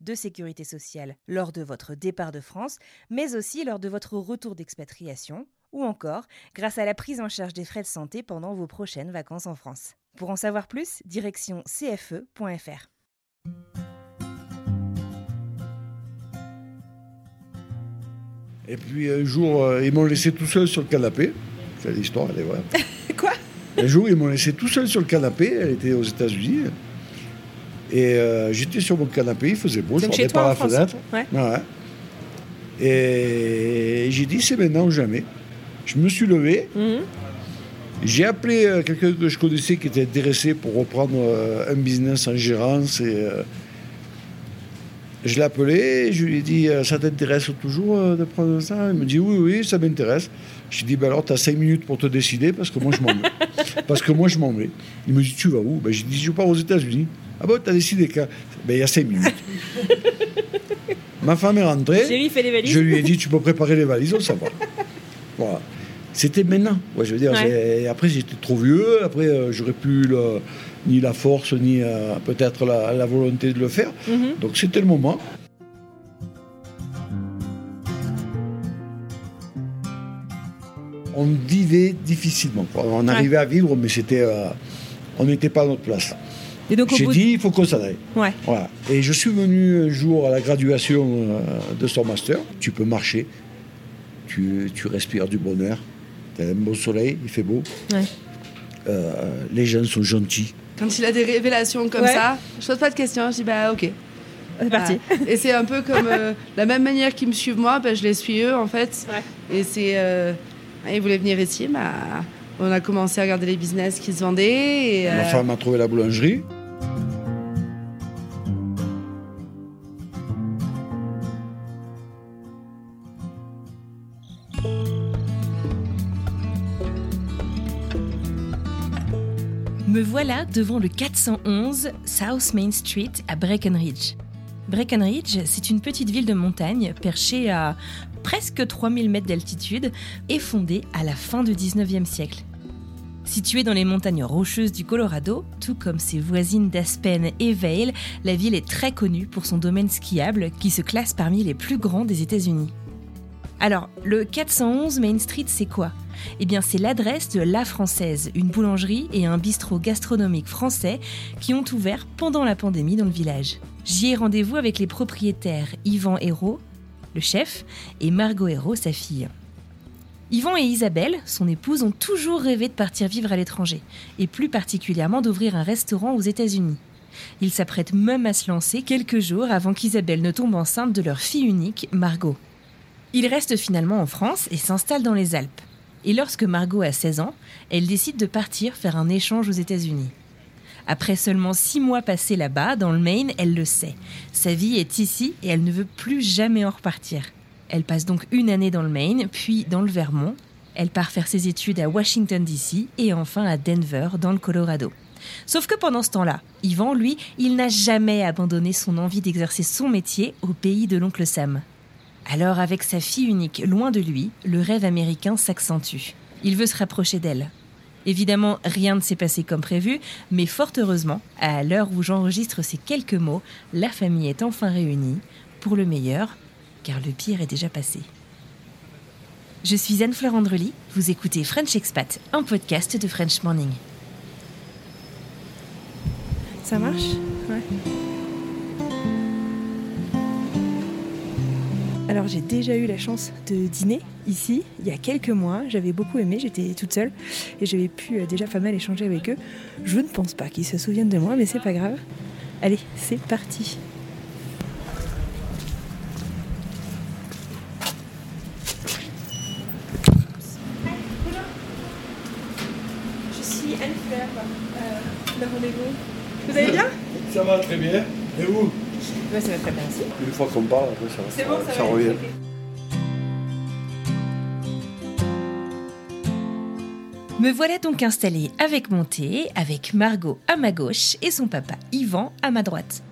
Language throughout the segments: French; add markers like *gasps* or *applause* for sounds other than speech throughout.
de sécurité sociale lors de votre départ de France, mais aussi lors de votre retour d'expatriation, ou encore grâce à la prise en charge des frais de santé pendant vos prochaines vacances en France. Pour en savoir plus, direction cfe.fr. Et puis un jour, euh, ils m'ont laissé tout seul sur le canapé. C'est l'histoire, elle est vraie. *laughs* Quoi? Un jour, ils m'ont laissé tout seul sur le canapé. Elle était aux États-Unis. Et euh, j'étais sur mon canapé, il faisait beau, Donc je regardais par la France fenêtre. Ouais. Ouais. Et j'ai dit, c'est maintenant ou jamais. Je me suis levé, Mhm. j'ai appelé euh, quelqu'un que je connaissais qui était intéressé pour reprendre euh, un business en gérance. Et, je l'ai appelé, je lui ai dit Ça t'intéresse toujours de prendre ça? Il me dit Oui, oui, ça m'intéresse. Je lui ai dit ben Alors, tu as cinq minutes pour te décider parce que moi, je m'en vais. *laughs* parce que moi, je m'en vais. Il me dit Tu vas où? Ben, J'ai dit Je pars aux États-Unis. Ah bon, t'as décidé quand Ben, il y a cinq minutes. *laughs* Ma femme est rentrée. Chérie, fais les valises. Je lui ai dit, tu peux préparer les valises, on s'en va. Voilà. C'était maintenant. Ouais, je veux dire, Ouais. j'ai- après j'étais trop vieux, après euh, j'aurais plus le- ni la force, ni euh, peut-être la, la volonté de le faire. Mhm. Donc c'était le moment. On vivait difficilement. quoi. On arrivait à vivre, mais c'était, euh, on n'était pas à notre place. Et donc J'ai bout dit, il faut qu'on s'en aille. Ouais. Voilà. Et je suis venu un jour à la graduation euh, de son master. Tu peux marcher, tu, tu respires du bonheur, tu as un beau soleil, il fait beau. Ouais. Euh, les gens sont gentils. Quand il a des révélations comme Ouais. ça, je pose pas de questions, je dis bah ok. C'est parti. Voilà. Et c'est un peu comme euh, *laughs* la même manière qu'ils me suivent moi, bah, je les suis eux en fait. Et c'est. euh, ils voulaient venir ici, bah, on a commencé à regarder les business qui se vendaient. Et, Ma euh, femme a trouvé la boulangerie. Me voilà devant le 411 South Main Street à Breckenridge. Breckenridge, c'est une petite ville de montagne perchée à presque 3000 mètres d'altitude et fondée à la fin du 19e siècle. Située dans les montagnes rocheuses du Colorado, tout comme ses voisines d'Aspen et Vail, la ville est très connue pour son domaine skiable qui se classe parmi les plus grands des États-Unis. Alors, le 411 Main Street, c'est quoi? Eh bien, c'est l'adresse de La Française, une boulangerie et un bistrot gastronomique français qui ont ouvert pendant la pandémie dans le village. J'y ai rendez-vous avec les propriétaires Yvan Hérault, le chef, et Margot Hérault, sa fille. Yvan et Isabelle, son épouse, ont toujours rêvé de partir vivre à l'étranger, et plus particulièrement d'ouvrir un restaurant aux États-Unis. Ils s'apprêtent même à se lancer quelques jours avant qu'Isabelle ne tombe enceinte de leur fille unique, Margot. Ils restent finalement en France et s'installent dans les Alpes. Et lorsque Margot a 16 ans, elle décide de partir faire un échange aux États-Unis. Après seulement six mois passés là-bas, dans le Maine, elle le sait. Sa vie est ici et elle ne veut plus jamais en repartir. Elle passe donc une année dans le Maine, puis dans le Vermont. Elle part faire ses études à Washington, D.C. et enfin à Denver, dans le Colorado. Sauf que pendant ce temps-là, Yvan, lui, il n'a jamais abandonné son envie d'exercer son métier au pays de l'oncle Sam. Alors, avec sa fille unique loin de lui, le rêve américain s'accentue. Il veut se rapprocher d'elle. Évidemment, rien ne s'est passé comme prévu, mais fort heureusement, à l'heure où j'enregistre ces quelques mots, la famille est enfin réunie, pour le meilleur, car le pire est déjà passé. Je suis Anne-Fleur Andrely, vous écoutez French Expat, un podcast de French Morning. Ça marche? Ouais. Alors j'ai déjà eu la chance de dîner ici il y a quelques mois. J'avais beaucoup aimé, j'étais toute seule et j'avais pu euh, déjà pas mal échanger avec eux. Je ne pense pas qu'ils se souviennent de moi, mais c'est pas grave. Allez, c'est parti. Je suis Anne Fleur, euh, le rendez-vous. Vous allez bien? Ça va très bien. Et vous? Ouais, ça va très bien aussi. Une fois qu'on parle, après ça, C'est bon, ça, va revient. Me voilà donc installée avec mon thé, avec Margot à ma gauche et son papa Yvan à ma droite.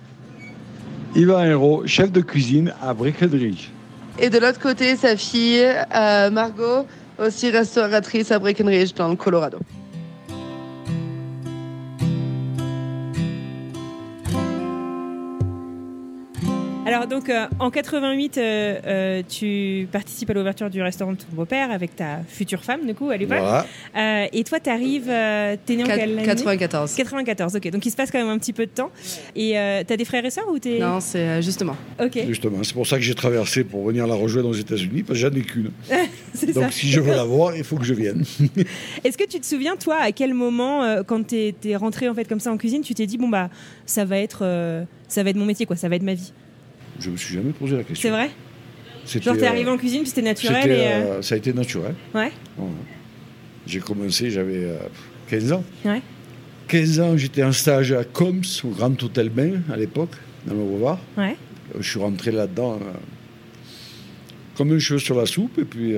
Yvan Hérault, chef de cuisine à Breckenridge. Et de l'autre côté, sa fille, euh, Margot, aussi restauratrice à Breckenridge dans le Colorado. Alors donc euh, en 88, euh, euh, tu participes à l'ouverture du restaurant de ton beau-père avec ta future femme du coup à l'époque. Voilà. Euh, et toi t'arrives, euh, t'es né en quelle année 94. 94, ok. Donc il se passe quand même un petit peu de temps. Et euh, t'as des frères et sœurs ou t'es Non, c'est euh, justement. Ok, Justement, c'est pour ça que j'ai traversé pour venir la rejoindre aux États-Unis, parce que j'en ai qu'une. *laughs* c'est ça. Donc si je veux la voir, il faut que je vienne. *laughs* Est-ce que tu te souviens toi à quel moment euh, quand t'es es rentré en fait comme ça en cuisine, tu t'es dit bon bah ça va être euh, ça va être mon métier quoi, ça va être ma vie? Je me suis jamais posé la question. C'est vrai Genre t'es euh, arrivé en cuisine puis c'était naturel et euh, euh, Ça a été naturel. ouais Ouais. J'ai commencé, j'avais euh, 15 ans. ouais 15 ans, j'étais en stage à Coms, au Grand Hôtel Bain, à l'époque, dans le Boulevard. ouais. Je suis rentré là-dedans comme un cheveu sur la soupe, et puis,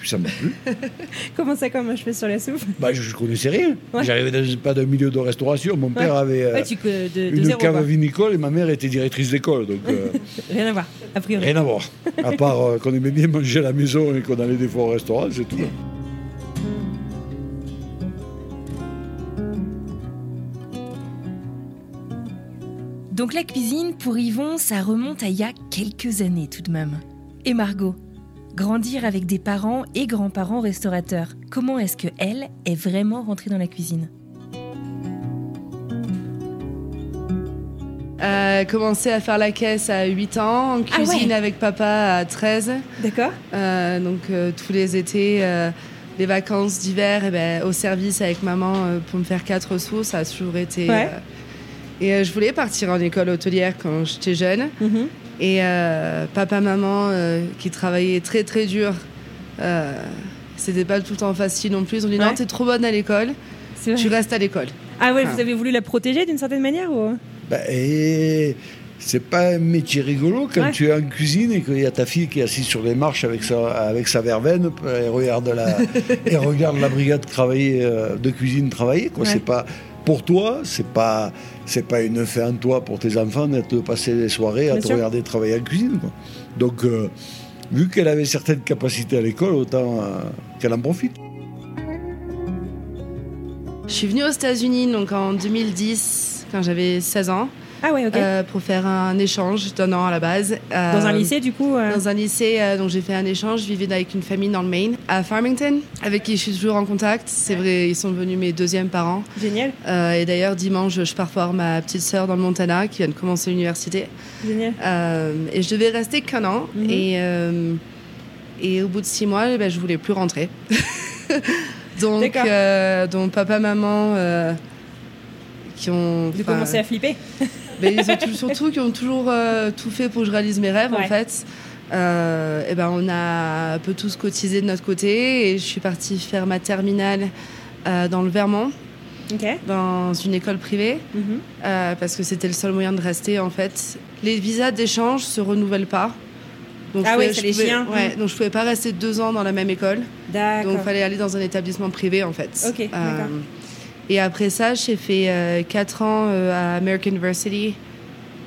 puis ça m'a plu. *laughs* Comment ça comme je fais sur la soupe? Bah, je ne connaissais rien. Ouais. J'arrivais dans- pas d'un milieu de restauration. Mon père avait euh, Ouais, tu que de, de une zéro cave quoi. vinicole et ma mère était directrice d'école. Donc euh, *laughs* Rien à voir a priori. rien à voir. À part euh, qu'on aimait bien manger à la maison et qu'on allait des fois au restaurant, c'est tout. Donc la cuisine, pour Yvon, ça remonte à il y a quelques années tout de même. Et Margot? Grandir avec des parents et grands-parents restaurateurs, comment est-ce que elle est vraiment rentrée dans la cuisine? Euh, commencé à faire la caisse à 8 ans, en Ah cuisine ouais. avec papa à 13. D'accord Euh, donc euh, tous les étés, euh, les vacances d'hiver, eh ben, au service avec maman pour me faire quatre sous, ça a toujours été. Ouais. et je voulais partir en école hôtelière quand j'étais jeune. Mhm. Et euh, papa, maman, euh, qui travaillaient très très dur, euh, c'était pas tout le temps facile non plus. Ils ont dit Ouais. non, t'es trop bonne à l'école, tu restes à l'école. Ah ouais, Ah. vous avez voulu la protéger d'une certaine manière ou? Bah, et c'est pas un métier rigolo quand Ouais. tu es en cuisine et qu'il y a ta fille qui est assise sur les marches avec sa, avec sa verveine et regarde la, *laughs* et regarde la brigade travailler, euh, de cuisine travailler. Quoi. Ouais. C'est pas, pour toi, c'est pas, c'est pas une fin en toi pour tes enfants d'être de passer les soirées à Bien te sûr. regarder travailler en cuisine. Quoi. Donc, euh, vu qu'elle avait certaines capacités à l'école, autant euh, qu'elle en profite. Je suis venue aux États-Unis donc en 2010, quand j'avais 16 ans, Ah ouais, ok. euh, pour faire un échange d'un an à la base. Euh, Dans un lycée du coup euh, Dans un lycée, euh, donc j'ai fait un échange. Je vivais avec une famille dans le Maine, à Farmington, avec qui je suis toujours en contact. C'est vrai, ils sont devenus mes deuxièmes parents. Génial, et d'ailleurs, dimanche, je pars voir ma petite sœur dans le Montana qui vient de commencer l'université. génial. Et je devais rester qu'un an. Mhm. Et, et au bout de six mois, eh ben, je voulais plus rentrer. *laughs* donc, donc, papa, maman, qui ont. Enfin, commencé à flipper. Mais ils ont tout- surtout qui ont toujours euh, tout fait pour que je réalise mes rêves Ouais. en fait. Euh, et ben on a un peu tous cotisé de notre côté et je suis partie faire ma terminale euh, dans le Vermont, dans une école privée, Mhm. euh, parce que c'était le seul moyen de rester en fait. Les visas d'échange se renouvellent pas. Donc, Ah pouvais- c'est les chiens. ouais, donc je pouvais pas rester deux ans dans la même école. Donc il fallait aller dans un établissement privé en fait. Ok, d'accord. Et après ça, j'ai fait euh, quatre ans euh, à American University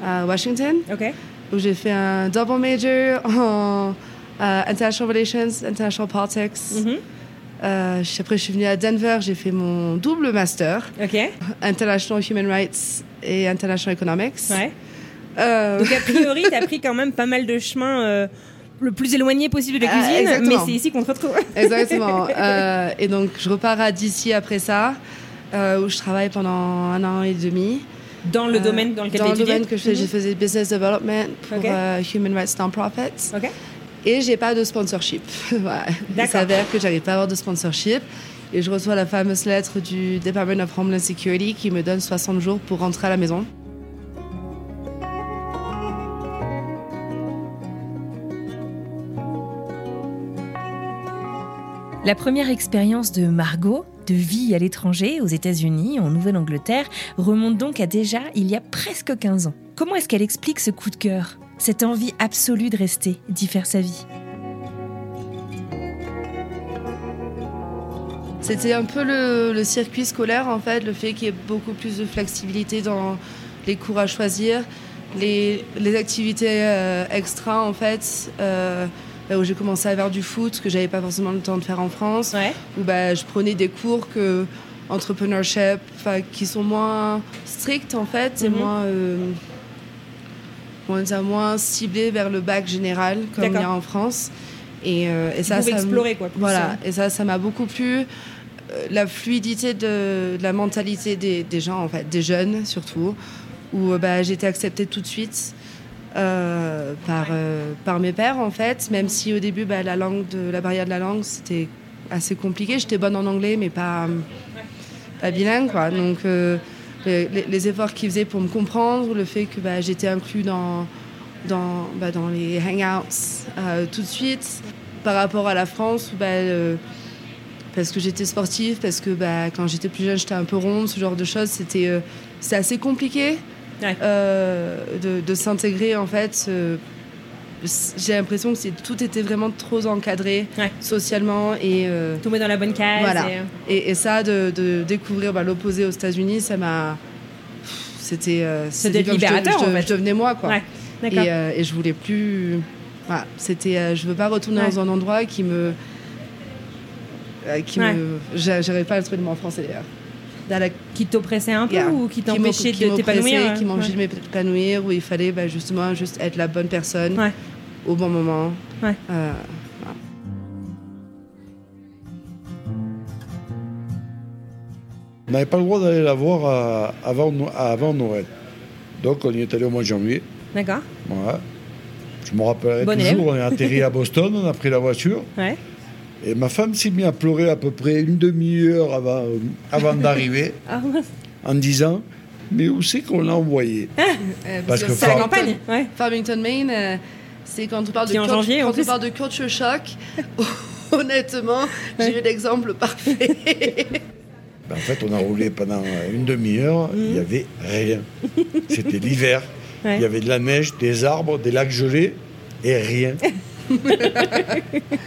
à Washington, Ok. où j'ai fait un double major *laughs* en euh, International Relations, International Politics. Mhm. Euh, après, je suis venue à Denver, j'ai fait mon double master, Ok. International Human Rights et International Economics. Ouais. Euh, Donc a *laughs* priori, t'as pris quand même pas mal de chemin euh, le plus éloigné possible de la Ah, cuisine, mais c'est ici qu'on te retrouve. Exactement. Euh, et donc, je repars à DC après ça, euh, où je travaille pendant un an et demi. Dans le domaine dans lequel Dans tu le étudiais domaine que je fais, j'ai fait business development pour euh, Human Rights Non-Profits. Ok. Et j'ai pas de sponsorship. *laughs* Voilà. Il s'avère que j'arrive pas à avoir de sponsorship. Et je reçois la fameuse lettre du Department of Homeland Security qui me donne 60 jours pour rentrer à la maison. La première expérience de Margot, de vie à l'étranger, aux États-Unis, en Nouvelle-Angleterre, remonte donc à déjà il y a presque 15 ans. Comment est-ce qu'elle explique ce coup de cœur, cette envie absolue de rester, d'y faire sa vie? C'était un peu le, circuit scolaire, en fait, le fait qu'il y ait beaucoup plus de flexibilité dans les cours à choisir, les, activités euh, extra, en fait, euh, où j'ai commencé à faire du foot, que j'avais pas forcément le temps de faire en France, Ouais. où bah, je prenais des cours que entrepreneurship, qui sont moins stricts, en fait, et Mhm. moins, euh, dire moins ciblés vers le bac général, comme il y a en France. Et, euh, et ça, ça me- explorer, quoi, plus, Voilà, euh. et ça, ça m'a beaucoup plu. Euh, La fluidité de, de la mentalité des, des gens, en fait, des jeunes surtout, où euh, bah, été acceptée tout de suite euh, par, euh, par mes pères, en fait, même si au début, bah, la, barrière de la langue, c'était assez compliqué. J'étais bonne en anglais, mais pas, bilingue, quoi. Donc, euh, les, efforts qu'ils faisaient pour me comprendre, le fait que bah, j'étais inclus dans, dans, bah, dans les hangouts tout de suite, par rapport à la France, parce que j'étais sportive, parce que quand j'étais plus jeune, j'étais un peu ronde, ce genre de choses, c'était assez compliqué Ouais. euh, de, de s'intégrer en fait. euh, j'ai l'impression que c'est- tout était vraiment trop encadré Ouais. socialement et euh, Tomber dans la bonne case. Voilà. et, euh, et, et ça, de, de découvrir bah, l'opposé aux États-Unis, ça m'a. C'était. euh, c'était je, libérateur, je- en fait. je devenais moi, quoi. Ouais. Et, euh, et je voulais plus. Voilà, c'était. euh, je veux pas retourner Ouais. dans un endroit qui me. qui me. j'a- J'arrive pas à le trouver le mot en français d'ailleurs. La- Qui t'oppressait un peu Yeah. ou qui t'empêchait qui de t'épanouir m'oppressait, euh, Qui m'empêchait ouais. de m'épanouir, où il fallait bah, justement juste être la bonne personne Ouais. au bon moment. Ouais. Euh, On n'avait pas le droit d'aller la voir à- avant, No- avant Noël. Donc on y est allé au mois de janvier. D'accord. Je me rappellerai Bon toujours, élève. on est atterri à *laughs* Boston, on a pris la voiture. Ouais. Et ma femme s'est mise à pleurer à peu près une demi-heure avant, avant d'arriver, *laughs* Ah, en disant Mais où c'est qu'on l'a envoyé? *laughs* Euh, Parce que c'est la campagne. Ouais. Farmington, Maine, euh, c'est quand on parle de, Qui en janvier, quand on parle de culture shock. *laughs* honnêtement, j'ai eu l'exemple parfait. Ben, En fait, on a roulé pendant une demi-heure, il n'y avait rien. C'était l'hiver. Ouais. Il y avait de la neige, des arbres, des lacs gelés et rien.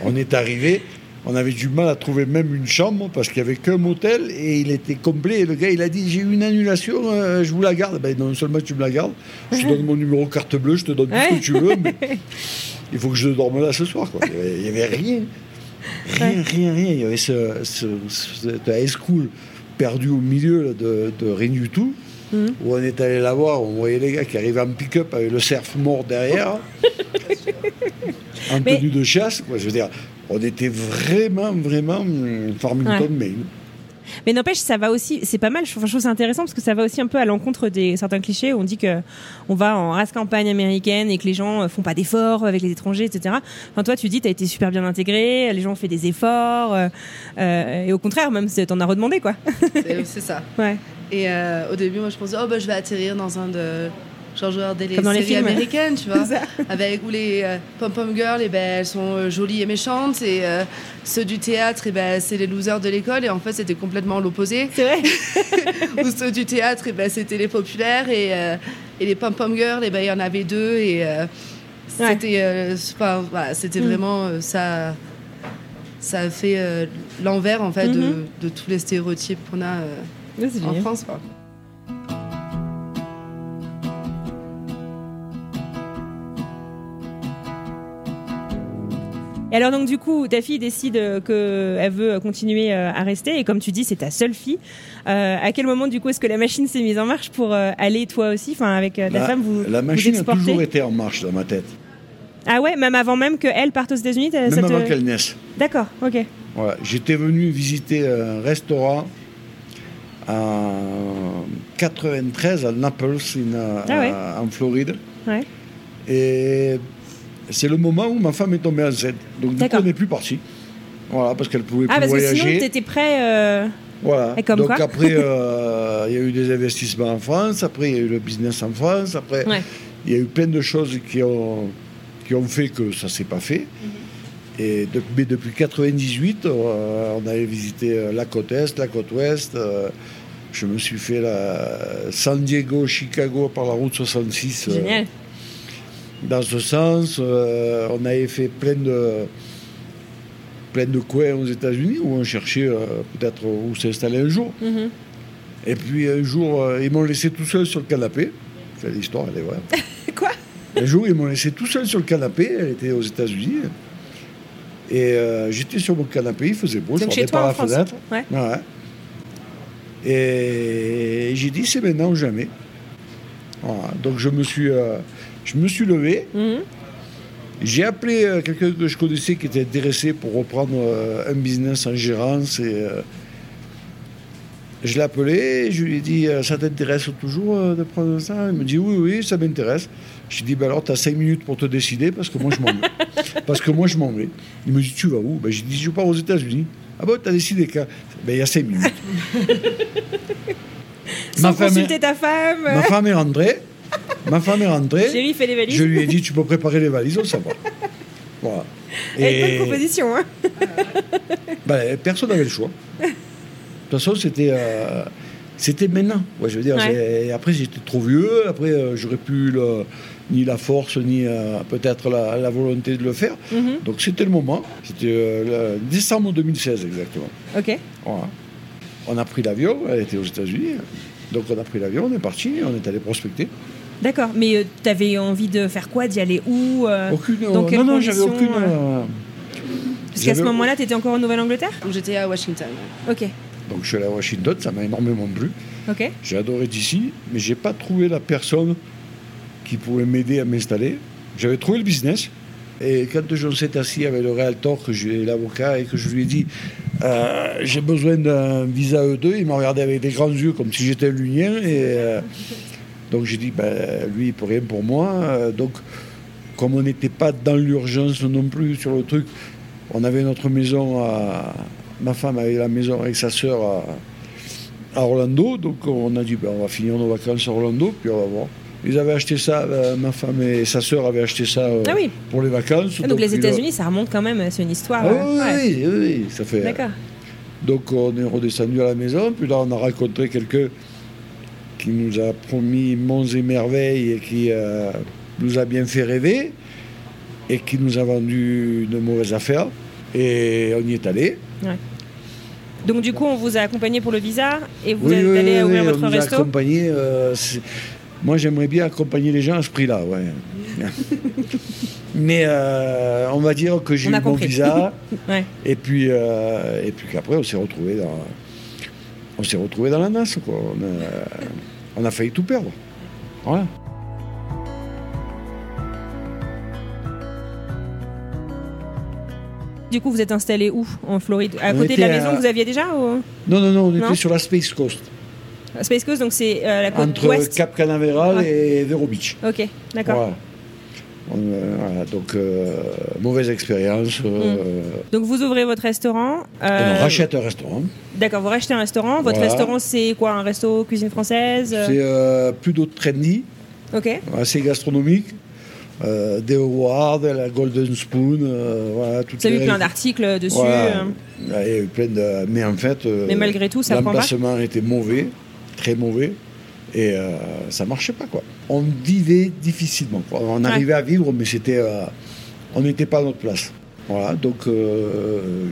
on est arrivé, on avait du mal à trouver même une chambre parce qu'il n'y avait qu'un motel et il était complet. Et le gars, il a dit J'ai eu une annulation, euh, je vous la garde. Ben, non seulement tu me la gardes, je te donne mon numéro carte bleue, je te donne tout ce que tu veux, mais *laughs* il faut que je dorme là ce soir. quoi. Il n'y avait rien. Rien, rien, rien. Il y avait ce, ce, ce- cette high school perdu au milieu là, de, de rien du tout. Mhm. Où on est allé la voir, on voyait les gars qui arrivaient en pick-up avec le cerf mort derrière, *laughs* en Mais- tenue de chasse. quoi. Je veux dire, on était vraiment, vraiment Farmington, Ouais. Maine. Mais n'empêche, ça va aussi, c'est pas mal. Je trouve ça intéressant parce que ça va aussi un peu à l'encontre des certains clichés. Où on dit que on va en race campagne américaine et que les gens euh, font pas d'efforts avec les étrangers, etc. Enfin, toi, tu dis, t'as été super bien intégré, les gens ont fait des efforts, euh, euh, et au contraire, même, c'est- t'en as redemandé, quoi. C'est c'est ça. *laughs* ouais. Et euh, au début, moi, je pensais, oh, bah, je vais atterrir dans un de. Genre, les Comme dans les films. américaines, tu vois. *laughs* Avec où les euh, pom-pom girls, eh ben, elles sont euh, jolies et méchantes. Et euh, ceux du théâtre, eh ben, c'est les losers de l'école. Et en fait, c'était complètement l'opposé. C'est vrai. *laughs* Ou ceux du théâtre, eh ben, c'était les populaires. Et, euh, et les pom-pom girls, eh ben, il y en avait deux. Et euh, Ouais. c'était enfin, voilà, c'était Mm. vraiment ça. Ça a fait l'envers en fait de, Mhm. de tous les stéréotypes qu'on a en. France. Quoi. Et alors donc du coup, ta fille décide qu'elle veut continuer euh, à rester et comme tu dis, c'est ta seule fille. Euh, à quel moment du coup est-ce que la machine s'est mise en marche pour euh, aller toi aussi, enfin avec euh, ta La, femme vous la vous machine a toujours été en marche dans ma tête, Ah ouais, même avant même qu'elle parte aux États-Unis. même ça te- avant qu'elle naisse. D'accord, ok. Voilà. J'étais venu visiter un restaurant à, 93 à Naples, in- Ah ouais. à- en Floride. Ouais. Et c'est le moment où ma femme est tombée enceinte. Donc du coup, on n'est plus parti. Voilà, parce qu'elle pouvait Ah, plus parce que sinon, voyager. t'étais prêt. euh, Voilà. Et comme Donc quoi après, *laughs* euh, il y a eu des investissements en France, après il y a eu le business en France, après Ouais. il y a eu plein de choses qui ont, qui ont fait que ça s'est pas fait. Mhm. Et de- mais depuis 98, euh, on avait visité euh, la côte Est, la côte Ouest. je me suis fait la San Diego, Chicago par la route 66. euh, Génial. Dans ce sens. Euh, on avait fait plein de, plein de coins aux États-Unis où on cherchait euh, peut-être où s'installer un jour. Mhm. Et puis un jour, euh, ils m'ont laissé tout seul sur le canapé. Enfin, L'histoire, elle est vraie. *laughs* Quoi? Un jour, ils m'ont laissé tout seul sur le canapé. Elle était aux États-Unis. Et j'étais sur mon canapé, il faisait beau, Donc je regardais par la France fenêtre. Ouais. Ouais. Et j'ai dit, c'est maintenant ou jamais. Voilà. Donc je me suis, je me suis levé. Mhm. J'ai appelé euh, quelqu'un que je connaissais qui était intéressé pour reprendre euh, un business en gérance. Et, euh, je l'ai appelé, je lui ai dit Ça t'intéresse toujours de prendre ça? Il me dit Oui, oui, ça m'intéresse. Je lui ai dit ben Alors, tu as cinq minutes pour te décider parce que moi, je m'en vais. *laughs* parce que moi, je m'en vais. Il me dit Tu vas où? Ben, J'ai dit Je pars aux États-Unis. Ah bon, tu as décidé quand Ben, il y a cinq minutes. *laughs* Sans femme est- consulter ta femme. ma femme est rentrée. Ma femme est rentrée. Chérie, fais les valises. Je lui ai dit, tu peux préparer les valises, on s'en va. Voilà. Avec bonne proposition. Hein. *laughs* ben, personne n'avait le choix. De toute façon, c'était, euh, c'était maintenant. Ouais, je veux dire, Ouais. après, j'étais trop vieux. Après, euh, j'aurais plus le- ni la force, ni euh, peut-être la, la volonté de le faire. Mhm. Donc, c'était le moment. C'était euh, le décembre 2016, exactement. Ok. Voilà. On a pris l'avion, elle était aux États-Unis. Donc, on a pris l'avion, on est parti, on est allé prospecter. D'accord. Mais euh, t'avais envie de faire quoi D'y aller où euh, Aucune. Dans euh, quelles non, non, j'avais conditions, aucune. euh, Parce qu'à ce j'avais- moment-là, t'étais encore en Nouvelle-Angleterre Donc j'étais à Washington. Ok. Donc je suis allé à Washington, ça m'a énormément plu. Ok. J'ai adoré d'ici, mais j'ai pas trouvé la personne qui pouvait m'aider à m'installer. J'avais trouvé le business. Et quand je s'est assis avec le realtor, que j'ai l'avocat, et que je lui ai dit euh, j'ai besoin d'un visa E2, il m'a regardé avec des grands yeux comme si j'étais un lunien. Et euh, donc j'ai dit ben, lui, il peut rien pour moi. Euh, donc, comme on n'était pas dans l'urgence non plus sur le truc, on avait notre maison à. Ma femme avait la maison avec sa sœur à, à Orlando, donc on a dit ben, on va finir nos vacances à Orlando, puis on va voir. Ils avaient acheté ça, euh, ma femme et sa sœur avaient acheté ça euh, Ah oui. pour les vacances. Ah, donc les a- États-Unis, ça remonte quand même. C'est une histoire. Ah euh, oui, ouais. oui, oui, oui, ça fait. D'accord. Donc on est redescendu à la maison, puis là on a rencontré quelqu'un qui nous a promis monts et merveilles et qui euh, nous a bien fait rêver et qui nous a vendu une mauvaise affaire. Et on y est allé. Donc du coup, on vous a accompagné pour le visa et vous Oui, êtes oui, allé oui, ouvrir votre on nous a resto. euh, moi j'aimerais bien accompagner les gens à ce prix-là, ouais. *laughs* Mais euh, on va dire que j'ai eu mon visa. *laughs* Ouais. Et puis, et puis qu'après, on s'est retrouvé dans, on s'est retrouvé dans la nasse, quoi. On on a failli tout perdre. Voilà. Du coup, vous êtes installé où En Floride? À On côté de la maison à- que vous aviez déjà ou... Non, non, non, on Non? était sur la Space Coast, Space Coast, donc c'est euh, la côte entre ouest. Cap Canaveral Ouais. et Vero Beach. Ok, d'accord. Voilà. On, euh, voilà, donc, euh, mauvaise expérience. euh, Donc vous ouvrez votre restaurant. On euh, rachète un restaurant. D'accord, vous rachetez un restaurant. Votre Voilà. restaurant, c'est quoi Un resto cuisine française C'est euh, plutôt trendy, Ok. assez gastronomique. Des awards, la Golden Spoon, voilà, toutes Vous avez les vu plein d'articles dessus. Voilà. Il y a eu plein de... Mais en fait, Mais malgré tout, ça prend pas l'emplacement était mauvais, très mauvais, et euh, ça marchait pas. quoi. On vivait difficilement. quoi. On Ouais. arrivait à vivre, mais c'était, euh, on n'était pas à notre place. Voilà, donc euh,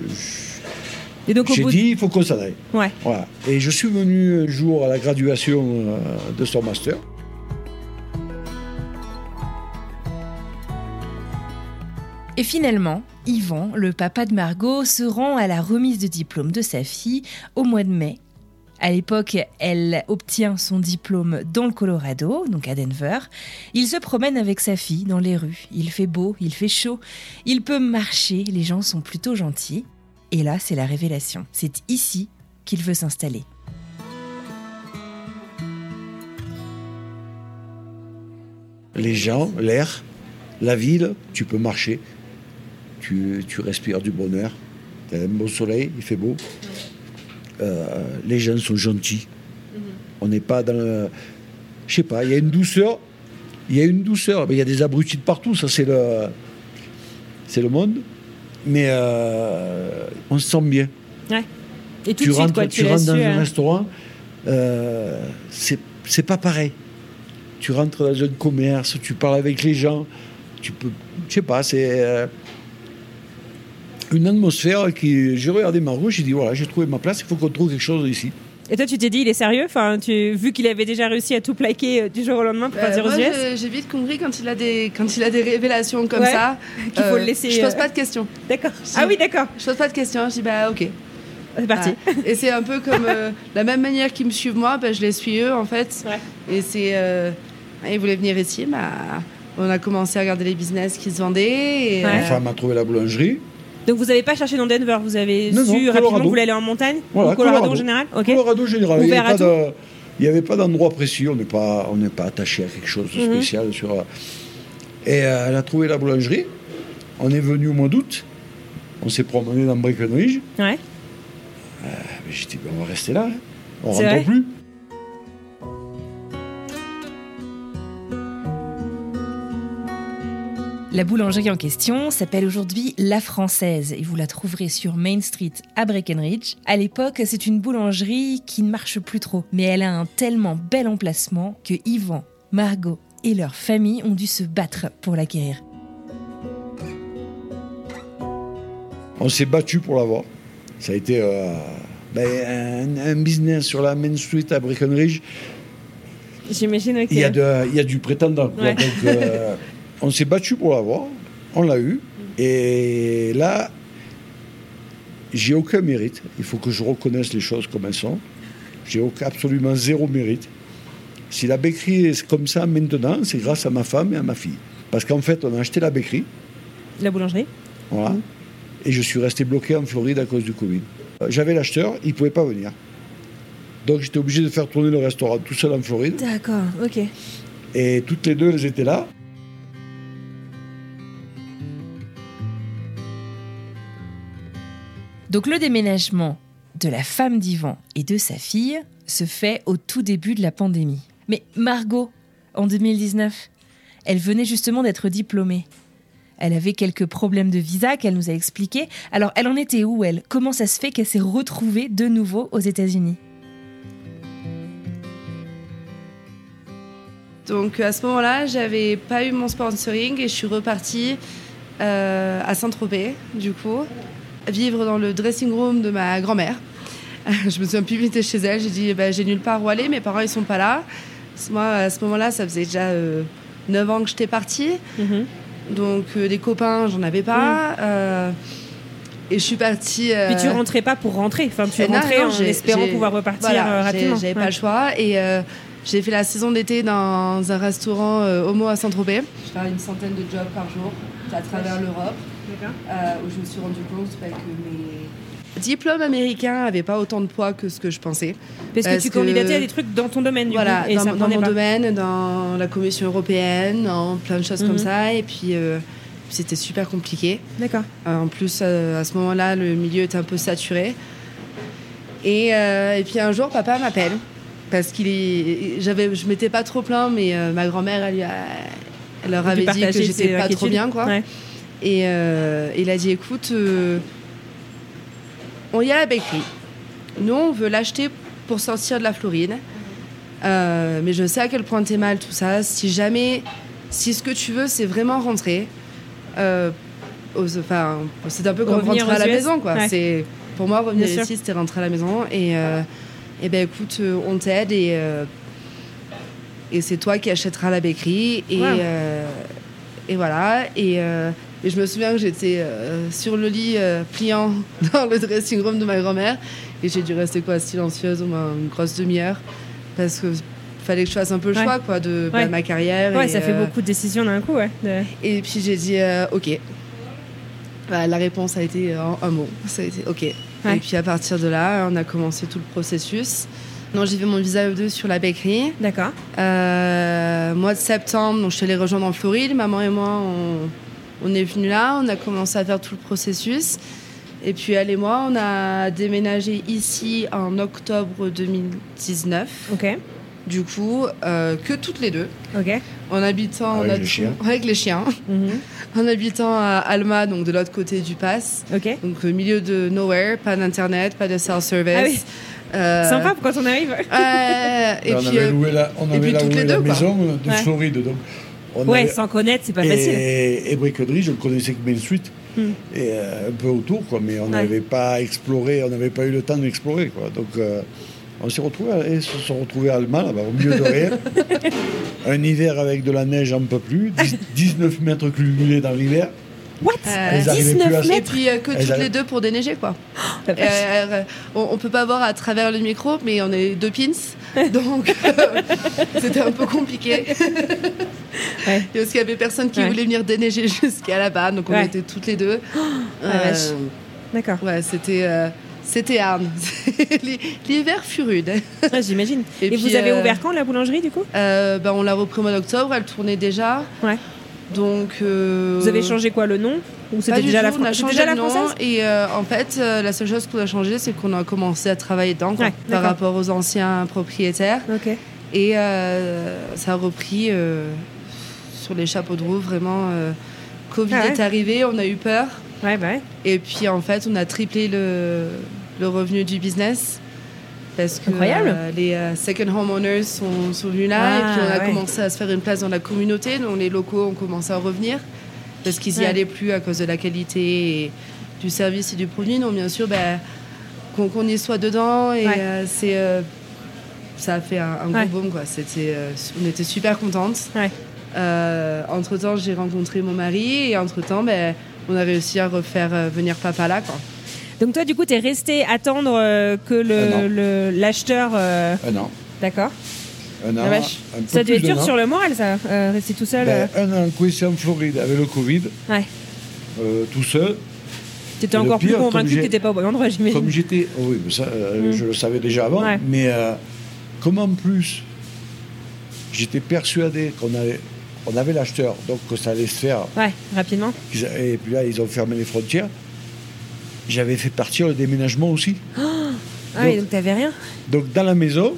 Et donc au j'ai bout. dit, il faut qu'on s'en aille. Ouais. Voilà. Et je suis venu un jour à la graduation euh, de son master. Et finalement, Yvan, le papa de Margot, se rend à la remise de diplôme de sa fille au mois de mai. À l'époque, elle obtient son diplôme dans le Colorado, donc à Denver. Il se promène avec sa fille dans les rues. Il fait beau, il fait chaud, il peut marcher, les gens sont plutôt gentils. Et là, c'est la révélation. C'est ici qu'il veut s'installer. Les gens, l'air, la ville, tu peux marcher, tu, respires du bonheur, tu as un bon soleil, il fait beau. Euh, les gens sont gentils. On n'est pas dans le. Je sais pas, il y a une douceur. Il y a une douceur. Mais Il y a des abrutis de partout, ça c'est le. C'est le monde. Mais euh, on se sent bien. Et tout tu de suite, rentres, quoi, tu l'as rentres dans su, un euh, restaurant, euh, c'est c'est pas pareil. Tu rentres dans un commerce, tu parles avec les gens, tu peux, je sais pas, c'est euh, une atmosphère qui. J'ai regardé ma rue, j'ai dit voilà, j'ai trouvé ma place, il faut qu'on trouve quelque chose ici. Et toi, tu t'es dit, il est sérieux? Enfin, tu... Vu qu'il avait déjà réussi à tout plaquer euh, du jour au lendemain pour Euh, partir aux moi, US, j'ai vite compris quand il a des quand il a des révélations comme Ouais, ça *laughs* qu'il faut euh, le laisser, Je pose euh, pas de questions. D'accord. Ah oui, d'accord. Je pose pas de questions. Je dis bah ok. C'est parti. Et c'est un peu comme euh, la même manière qu'ils me suivent moi, bah, je les suis eux en fait. Ouais. Et c'est euh, ils voulaient venir ici, bah, on a commencé à regarder les business qui se vendaient. Et, Ouais. Ma euh, femme a trouvé la boulangerie. Donc vous n'avez pas cherché dans Denver, vous avez Non, su non, rapidement que vous voulez aller en montagne Voilà, Ou Colorado, Colorado. en général Ok. Colorado général. Il n'y Ouvert avait pas de- il n'y avait pas d'endroit précis, on n'est pas, on n'est pas attaché à quelque chose de Mhm. spécial. Sur, euh, et euh, elle a trouvé la boulangerie. On est venu au mois d'août. On s'est promené dans Breckenridge. Ouais. Dit, ben, on va rester là. hein. On rentre vrai plus. La boulangerie en question s'appelle aujourd'hui La Française et vous la trouverez sur Main Street à Breckenridge. À l'époque, c'est une boulangerie qui ne marche plus trop, mais elle a un tellement bel emplacement que Yvan, Margot et leur famille ont dû se battre pour l'acquérir. On s'est battu pour l'avoir. Ça a été euh, ben, un, un business sur la Main Street à Breckenridge. J'imagine. Il y, a de- il y a du prétendant. quoi. Ouais. Donc, euh, *laughs* on s'est battu pour l'avoir. On l'a eu. Et là, j'ai aucun mérite. Il faut que je reconnaisse les choses comme elles sont. J'ai absolument zéro mérite. Si la béquerie est comme ça maintenant, c'est grâce à ma femme et à ma fille. Parce qu'en fait, on a acheté la béquerie. La boulangerie Voilà. Et je suis resté bloqué en Floride à cause du Covid. J'avais l'acheteur, il ne pouvait pas venir. Donc j'étais obligé de faire tourner le restaurant tout seul en Floride. D'accord, ok. Et toutes les deux, elles étaient là. Donc le déménagement de la femme d'Yvan et de sa fille se fait au tout début de la pandémie. Mais Margot, en 2019, elle venait justement d'être diplômée. Elle avait quelques problèmes de visa qu'elle nous a expliqué. Alors elle en était où elle? Comment ça se fait qu'elle s'est retrouvée de nouveau aux États-Unis? Donc à ce moment-là, j'avais pas eu mon sponsoring et je suis repartie euh, à Saint-Tropez, du coup, vivre dans le dressing room de ma grand-mère. *laughs* je me suis un peu invitée chez elle, j'ai dit bah, j'ai nulle part où aller, mes parents ils sont pas là. Moi à ce moment-là, ça faisait déjà euh, 9 ans que j'étais partie, Mhm. donc euh, des copains j'en avais pas. euh, et je suis partie. euh, Puis tu rentrais pas pour rentrer, enfin tu non, rentrais non, en espérant pouvoir repartir voilà, euh, rapidement. J'avais pas Ouais. le choix et euh, j'ai fait la saison d'été dans un restaurant euh, homo à Saint-Tropez. Je fais une centaine de jobs par jour à travers l'Europe où je me suis rendu compte bah, que mes diplômes américains n'avaient pas autant de poids que ce que je pensais. Parce que tu que- candidatais à des trucs dans ton domaine, du voilà, coup, et dans, ça dans prenait mon pas. domaine, dans la Commission européenne, dans plein de choses Mhm. comme ça. Et puis euh, c'était super compliqué. D'accord. Euh, en plus, euh, à ce moment-là, le milieu était un peu saturé. Et, euh, et puis un jour, papa m'appelle. Parce qu'il est. J'avais, je m'étais pas trop plaint, mais euh, ma grand-mère, elle, lui a- elle leur avait dit que j'étais pas trop bien, quoi. Ouais. Et euh, il a dit écoute, euh, on y a la béquerie. Nous, on veut l'acheter pour sortir de la Floride. Euh, mais je sais à quel point t'es mal, tout ça. Si jamais. Si ce que tu veux, c'est vraiment rentrer. euh, Enfin, c'est un peu comme Revenir rentrer à la US. maison, quoi. Ouais. C'est pour moi revenir Bien ici, c'était rentrer à la maison. Et, euh, et ben écoute, on t'aide et et c'est toi qui achèteras la béquerie et Wow. et voilà. Et, et je me souviens que j'étais euh, sur le lit euh, pliant *laughs* dans le dressing room de ma grand-mère et j'ai dû rester quoi silencieuse au moins une grosse demi-heure parce que fallait que je fasse un peu le Ouais. choix quoi de bah, Ouais. ma carrière. Ouais, et, ça fait euh, beaucoup de décisions d'un coup, ouais. de- Et puis j'ai dit euh, ok. Bah, la réponse a été en un mot. Ça a été ok. Et puis à partir de là, on a commencé tout le processus. Non, j'ai fait mon visa E2 sur la bakerie. D'accord. Euh, mois de septembre, donc je suis allée rejoindre en Floride. Maman et moi, on, on est venus là. On a commencé à faire tout le processus. Et puis elle et moi, on a déménagé ici en octobre 2019. Ok. Du coup, euh, que toutes les deux. Ok. En habitant Avec en les chiens. avec les chiens. Mhm. En habitant à Alma, donc de l'autre côté du pass. Ok. Donc au milieu de nowhere, pas d'internet, pas de self-service. Ah oui. Euh, Sympa quand on arrive. ouais, et on puis, avait euh, loué la, on et avait puis la toutes loué les la deux, quoi. maison de Ouais. Floride. Donc on Ouais, avait- sans connaître, c'est pas facile. et, et bricolerie, je ne connaissais que Main Street Hmm. et euh, un peu autour, quoi, mais on Ouais. n'avait pas exploré, on n'avait pas eu le temps d'explorer. Quoi. Donc euh, on s'est retrouvés, et se sont retrouvés à Alma, là-bas, au milieu de rien. *laughs* un hiver avec de la neige, un peu plus, 10 19 mètres cumulés dans l'hiver. What? Euh, Elles arrivaient 19 plus à- Et mètres? Puis euh, que Elles toutes les deux pour déneiger quoi. *gasps* Euh, on, on peut pas voir à travers le micro, mais on est deux pins, *laughs* donc *laughs* c'était un peu compliqué. Ouais. Et parce qu'il y avait personne qui Ouais. voulait venir déneiger *laughs* jusqu'à là-bas, donc on était toutes les deux. la vache. D'accord. ouais, c'était euh, c'était hard. *laughs* L'hiver fut rude. J'imagine. *laughs* Et, Et vous avez euh, ouvert quand la boulangerie du coup? Euh, ben, on l'a repris au mois d'octobre, elle tournait déjà. Ouais. Donc. euh, Vous avez changé quoi le nom? Ou c'était déjà tout, la, on a changé déjà la le nom et euh, en fait euh, la seule chose qu'on a changé c'est qu'on a commencé à travailler dedans Ouais, par rapport aux anciens propriétaires Ok. et euh, ça a repris euh, sur les chapeaux de roue vraiment euh, Covid Ah ouais. est arrivé on a eu peur. Ouais, bah ouais. et puis en fait on a triplé le, le revenu du business parce que Incroyable. euh, les euh, second homeowners sont, sont venus là Ah, et puis on a commencé à se faire une place dans la communauté. Donc les locaux ont commencé à revenir parce qu'ils n'y allaient plus à cause de la qualité et du service et du produit. Donc bien sûr ben, qu'on y soit dedans et euh, c'est ça a fait un, un gros boom quoi. C'était euh, on était super contentes Ouais. entre temps j'ai rencontré mon mari et entre temps ben, on a réussi à refaire euh, venir papa là quoi Donc toi, du coup, t'es resté attendre euh, que le le- l'acheteur. euh, Un an. D'accord. Un an. Un Ça plus être dur sur le moral, ça. euh, rester tout seul. Ben, un an coincé en Floride avec le Covid, euh. Ouais. euh, tout seul. T'étais et le encore plus pire, convaincu que j'ai- t'étais pas au bon endroit, j'imagine. Comme j'étais, oh oui, mais ça, euh, Mm. je le savais déjà avant, Ouais. mais euh, comme en plus, j'étais persuadé qu'on avait, on avait l'acheteur, donc ça allait se faire, Ouais, rapidement. et puis là, ils ont fermé les frontières. J'avais fait partir le déménagement aussi. Ah Donc- oui, donc t'avais rien Donc dans la maison,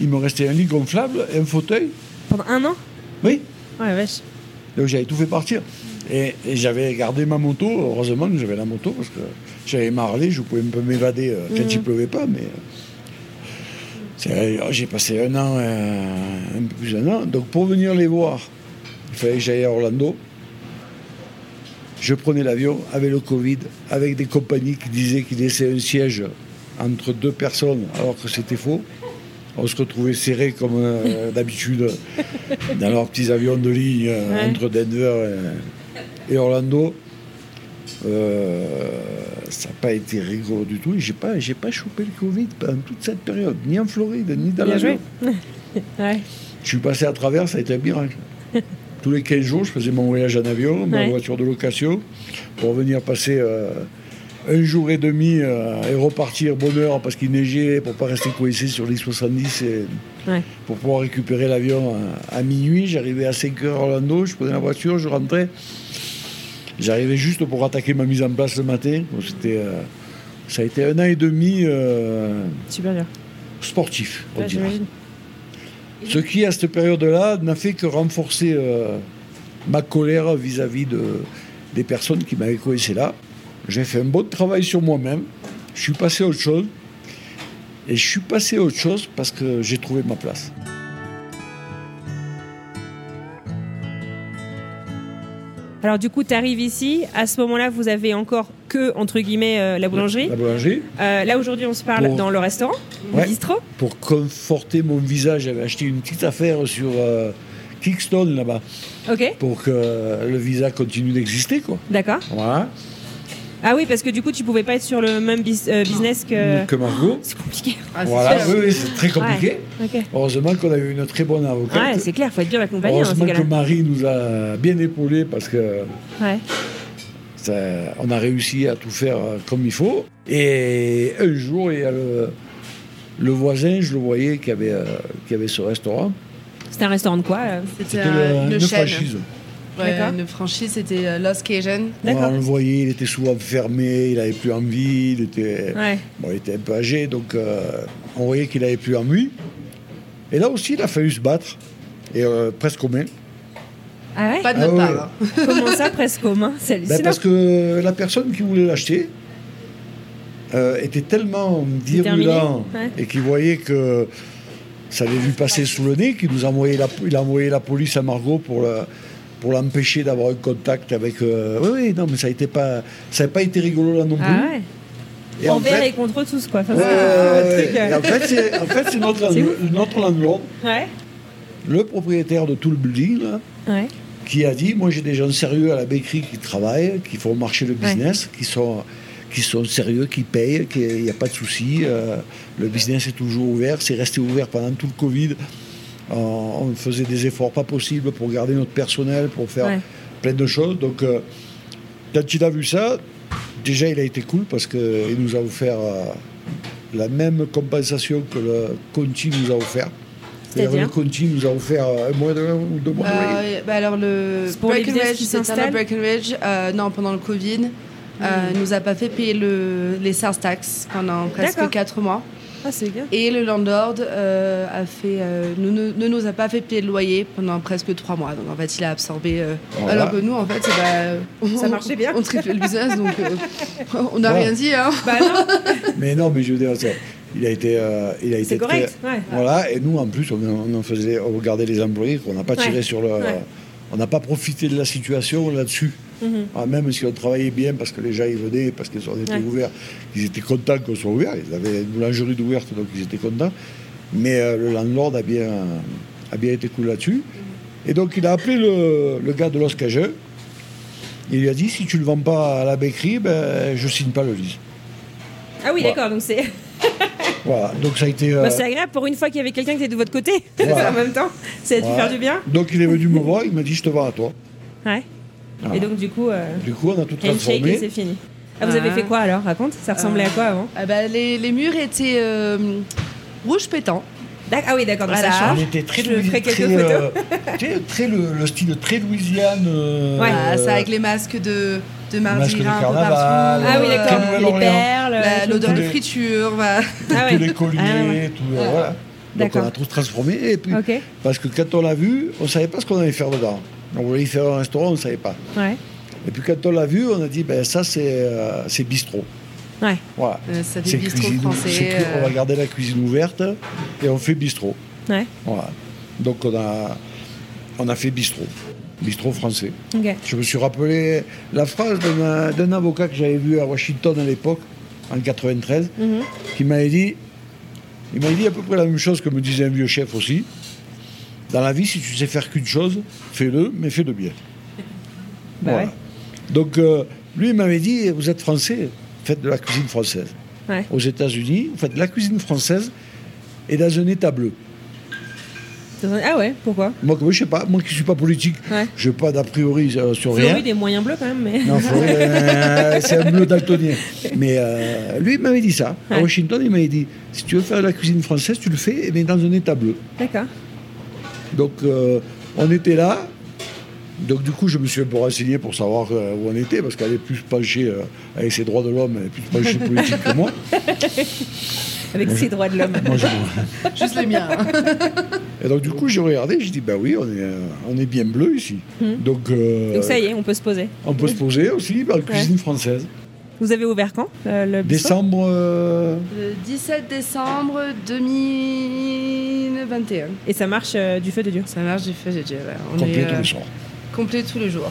il me restait un lit gonflable, un fauteuil. pendant un an? Oui, Ouais, vache. donc j'avais tout fait partir. Et, et j'avais gardé ma moto, heureusement que j'avais la moto, parce que j'avais marlé, je pouvais un peu m'évader euh, quand Mhm. il pleuvait pas, mais... euh, oh, J'ai passé un an, euh, un peu plus d'un an. Donc pour venir les voir, il fallait que j'aille à Orlando. Je prenais l'avion avec le Covid, avec des compagnies qui disaient qu'ils laissaient un siège entre deux personnes, alors que c'était faux. On se retrouvait serrés comme euh, *laughs* d'habitude dans leurs petits avions de ligne euh, Ouais. entre Denver et, et Orlando. Euh, ça n'a pas été rigolo du tout. J'ai pas, j'ai pas chopé le Covid pendant toute cette période, ni en Floride, ni dans joué. *laughs* Ouais. Je suis passé à travers, ça a été un miracle. Tous les 15 jours, je faisais mon voyage en avion, ma Ouais. voiture de location, pour venir passer euh, un jour et demi euh, et repartir bonne heure parce qu'il neigeait, pour pas rester coincé sur l'I-70 et Ouais. pour pouvoir récupérer l'avion à, à minuit. J'arrivais à 5 heures à Orlando, je prenais la voiture, je rentrais. J'arrivais juste pour attaquer ma mise en place le matin. C'était, euh, ça a été un an et demi Super sportif, on Ouais, dirait. Ce qui, à cette période-là, n'a fait que renforcer euh, ma colère vis-à-vis de, des personnes qui m'avaient coincé là. J'ai fait un bon travail sur moi-même. Je suis passé à autre chose. Et je suis passé à autre chose parce que j'ai trouvé ma place. Alors du coup, tu arrives ici. À ce moment-là, vous avez encore que entre guillemets euh, la boulangerie. La boulangerie. Euh, là aujourd'hui, on se parle dans le restaurant, le Ouais. bistrot. Pour conforter mon visage, j'avais acheté une petite affaire sur euh, Kickstone là-bas. Ok, Pour que le visa continue d'exister. quoi. d'accord. Voilà. Ah oui, parce que du coup, tu pouvais pas être sur le même bis- euh, business que. Que Margot. *laughs* C'est compliqué. Ah, c'est Voilà, sûr. oui, oui, c'est très compliqué. Ouais. Ok. Heureusement qu'on a eu une très bonne avocate. Ouais, c'est clair, faut être bien accompagné ces Heureusement que Marie nous a bien épaulés parce que Ouais. Ça- on a réussi à tout faire euh, comme il faut. Et un jour, il y a le, le voisin, je le voyais qui avait, euh, qui avait ce restaurant. C'était un restaurant de quoi euh C'était euh, une, franchise. Ouais, une franchise, c'était euh, Lost Cajun. On le voyait, il était souvent fermé, il n'avait plus envie, il était, Ouais. bon, il était un peu âgé, donc euh, on voyait qu'il n'avait plus envie. Et là aussi, il a fallu se battre, et euh, presque aux mains. Ah ouais Pas de Ah notre ouais. part. hein. *laughs* Comment ça, presque mains C'est Ben, hallucinant. parce que la personne qui voulait l'acheter euh, était tellement virulent ouais. et qui voyait que ça allait lui passer sous le nez qu'il nous a envoyé la, il a envoyé la police à Margot pour le- pour l'empêcher d'avoir un contact avec. euh, oui, oui, non, mais ça n'a pas, ça a pas été rigolo là non plus. Ah ouais Et en Envers fait- et contre tous, quoi. Enfin, Ouais, c'est un ouais, truc, ouais. euh, Et en fait, c'est en fait, c'est notre, C'est ouf. notre landlord, Ouais. le propriétaire de tout le building, là, Ouais. Qui a dit Moi, j'ai des gens sérieux à la béquerie qui travaillent, qui font marcher le business, qui, sont, qui sont sérieux, qui payent, qu'il n'y a pas de souci. euh, le business est toujours ouvert, c'est resté ouvert pendant tout le Covid. On, on faisait des efforts pas possibles pour garder notre personnel, pour faire Ouais. plein de choses. Donc, euh, quand il a vu ça, déjà, il a été cool parce qu'il nous a offert euh, la même compensation que le Conti nous a offert. C'est-à-dire le Conti nous a offert euh, un mois de, ou deux mois de. Euh, bah alors le C'est Breckenridge, un Breckenridge, euh, non pendant le Covid, euh, nous a pas fait payer le, les sales tax pendant presque D'accord. 4 mois. Ah, c'est bien. Et le landlord euh, a fait, euh, nous- ne, ne nous a pas fait payer le loyer pendant presque 3 mois. Donc en fait, il a absorbé. euh, Voilà. Alors que nous, en fait, c'est, bah, on- Ça marchait bien. On triplait le business, donc euh, *laughs* on n'a rien dit. Hein. Bah non, *laughs* Mais non, mais je veux dire, ça, il a été, euh, il a été correct. très- Ouais. Voilà, et nous en plus, on, on en faisait, on regardait les employés, qu'on n'a pas tiré Ouais. sur le, Ouais. on n'a pas profité de la situation là-dessus. Mhm. Ah, même si on travaillait bien, parce que les gens ils venaient, parce qu'ils étaient ouverts, ils étaient contents qu'on soit ouverts. Ils avaient une boulangerie d'ouverte, donc ils étaient contents. Mais euh, le landlord a bien, a bien été cool là-dessus. Et donc il a appelé le, le gars de Los Cajeux. Il lui a dit si tu ne le vends pas à la béquerie, ben, je signe pas le lease. Ah oui, Voilà. d'accord. Donc c'est *laughs* Voilà, donc ça a été. euh, bah, c'est agréable pour une fois qu'il y avait quelqu'un qui était de votre côté. *laughs* Voilà. en même temps, ça a dû voilà. faire du bien. Donc il est venu me voir, il m'a dit je te vends à toi. Ouais. Voilà. Et donc du coup, euh, Du coup, on a tout handshake et transformé. c'est fini. Ah, vous avez Ah. fait quoi alors? Raconte. Ça ressemblait à quoi avant? Ah bah, les, les murs étaient euh, rouge pétant. Ah oui, d'accord. Voilà. ça On était très, Louis- très, euh, *laughs* très le, le style très Louisiane. euh, Ouais. Ah, ça avec les masques de, de Mardi de carnaval. partout. Ah oui, Euh, d'accord. Les perles. Euh, L'odeur tous de friture, voilà. Ah tous les *laughs* colliers, Ah ouais. tout, euh, voilà. Donc on a tout transformé. Et puis, Ok. Parce que quand on l'a vu, on ne savait pas ce qu'on allait faire dedans. On voulait y faire un restaurant, on ne savait pas. Ouais. Et puis quand on l'a vu, on a dit ben, ça c'est euh, c'est bistrot. Ouais. Voilà. Euh, ça fait C'est bistrot cuisine. français. On euh, va garder la cuisine ouverte et on fait bistrot. Ouais. Voilà. Donc on a, on a fait bistrot. Bistrot français. Je me suis rappelé la phrase d'un avocat que j'avais vu à Washington à l'époque, en 93, Mhm. qui m'avait dit, il m'avait dit à peu près la même chose que me disait un vieux chef aussi. Dans la vie, si tu sais faire qu'une chose, fais-le, mais fais-le bien. Bah Voilà. Donc euh, lui, il m'avait dit, vous êtes français, faites de la cuisine française. Ouais. Aux États-Unis, vous faites de la cuisine française et dans un état bleu. Ah ouais, pourquoi? Moi, je sais pas, moi qui suis pas politique, Ouais. je n'ai pas d'a priori euh, sur rien. Floride est moyen bleu quand même, mais. Non, *laughs* euh, c'est un bleu daltonien. Mais euh, lui, il m'avait dit ça. À. Washington, il m'avait dit si tu veux faire de la cuisine française, tu le fais, mais dans un état bleu. D'accord. Donc, euh, on était là. Donc, du coup, je me suis un peu renseigné pour savoir euh, où on était, parce qu'elle est plus penchée, euh, avec ses droits de l'homme, elle est plus penchée politique que moi. *laughs* Avec ses droits de l'homme. Moi, je- *laughs* Juste les miens. hein. Et donc, du coup, j'ai regardé, j'ai dit bah oui, on est, euh, on est bien bleu ici. Donc, euh, Hmm. Donc ça y est, on peut se poser. on peut se poser aussi dans la cuisine française. Vous avez ouvert quand euh, le bistrot? Décembre. euh, Le 17 décembre 2021. Et ça marche euh, du feu de Dieu? Ça marche du feu, j'ai dit. ouais. On complet est tous euh, les soirs. Complet tous les jours.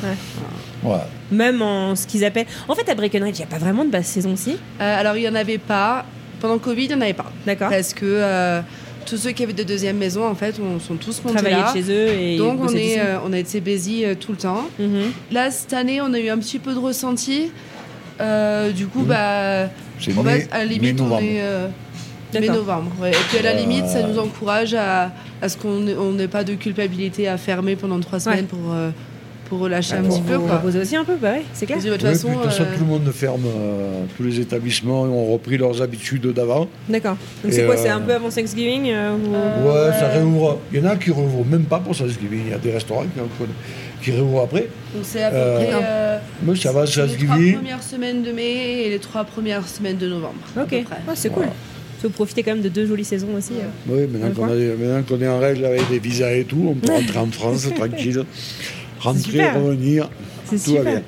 Même en ce qu'ils appellent. En fait, à Breckenridge, il n'y a pas vraiment de basse saison si? Euh, alors, il n'y en avait pas. Pendant Covid, il n'y en avait pas. D'accord. Parce que euh, tous ceux qui avaient de deuxième maison, en fait, on, sont tous montés Travailler là. chez eux et. Donc, on, est, euh, on a été busy euh, tout le temps. Mhm. Là, cette année, on a eu un petit peu de ressenti. Euh, du coup, bah, C'est on va, à la limite, on est euh, ouais. Et puis, à la Euh, limite, ça nous encourage à, à ce qu'on ait- on n'ait pas de culpabilité à fermer pendant trois semaines pour, euh, pour relâcher un Pour petit peu. Quoi. reposer aussi un peu, bah ouais, c'est clair. De toute façon, euh, tout le monde ferme, euh, tous les établissements ont repris leurs habitudes d'avant. D'accord. Donc c'est quoi euh, C'est un peu avant Thanksgiving euh, ou- Euh, Ouais, ça réouvre. Il y en a qui rouvrent même pas pour Thanksgiving. Il y a des restaurants qui, qui réouvrent après. donc c'est à peu Euh, près Mais ça va, les trois Thanksgiving. premières semaines de mai et les trois premières semaines de novembre. Ok. Ouais, c'est cool. Voilà. Faut profiter quand même de deux jolies saisons aussi. euh. Oui, maintenant qu'on, a maintenant qu'on est en règle avec des visas et tout, on peut *laughs* rentrer en France tranquille. Rentrer, super. revenir, C'est tout va super. bien.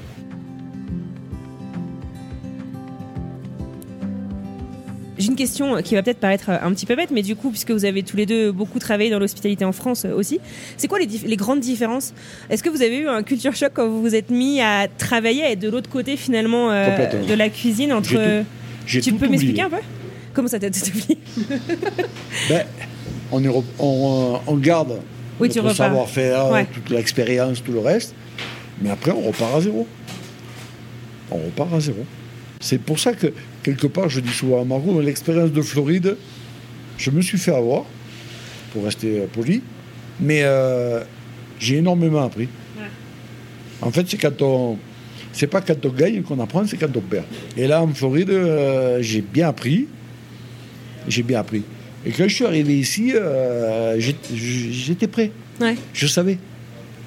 J'ai une question qui va peut-être paraître un petit peu bête, mais du coup, puisque vous avez tous les deux beaucoup travaillé dans l'hospitalité en France aussi, c'est quoi les, dif- les grandes différences? Est-ce que vous avez eu un culture choc quand vous vous êtes mis à travailler, à être de l'autre côté finalement euh, de la cuisine entre J'ai tout- J'ai Tu tout peux m'expliquer un peu? Comment ça t'a tout oublié? Ben, on, est re- on, on garde Oui, notre savoir-faire, Ouais. toute l'expérience, tout le reste. Mais après, on repart à zéro. On repart à zéro. C'est pour ça que, quelque part, je dis souvent à Margot, l'expérience de Floride, je me suis fait avoir, pour rester poli, mais euh, j'ai énormément appris. En fait, c'est quand on. C'est pas quand on gagne qu'on apprend, c'est quand on perd. Et là, en Floride, euh, j'ai bien appris. J'ai bien appris. Et quand je suis arrivé ici, euh, j'étais prêt. Ouais. Je savais.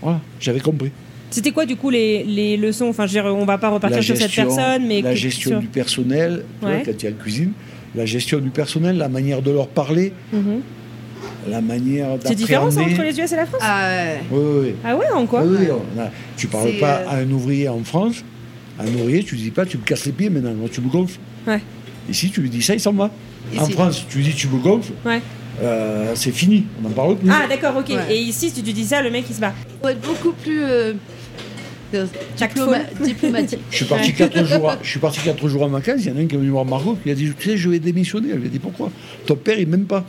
Voilà, j'avais compris. C'était quoi du coup les, les leçons? Enfin, je veux dire, on va pas repartir sur cette personne, mais la gestion sur- du personnel, Ouais. quand il y a une cuisine, la gestion du personnel, la manière de leur parler, Mhm. la manière C'est différent ça entre les US et la France? Ah, ouais. Oui, oui, oui. Ah ouais, en quoi? Oui, oui, on a- Tu parles pas euh, à un ouvrier en France, à un ouvrier, tu lui dis pas tu me casses les pieds maintenant, non, tu me gonfles. Ouais. Ici, tu lui dis ça, il s'en va. En. France, tu dis tu me gonfles, Ouais. euh, c'est fini, on n'en parle plus. Ah d'accord, ok. Ouais. Et ici, si tu dis ça, le mec il se bat. faut être beaucoup plus euh, euh, diploma- diplomatique. *laughs* Je suis parti quatre jours, à- je suis parti quatre jours en vacances. Il y en a un qui est venu voir Margot, qui a dit, tu sais, je vais démissionner. Elle lui a dit pourquoi? Ton père, il m'aime pas.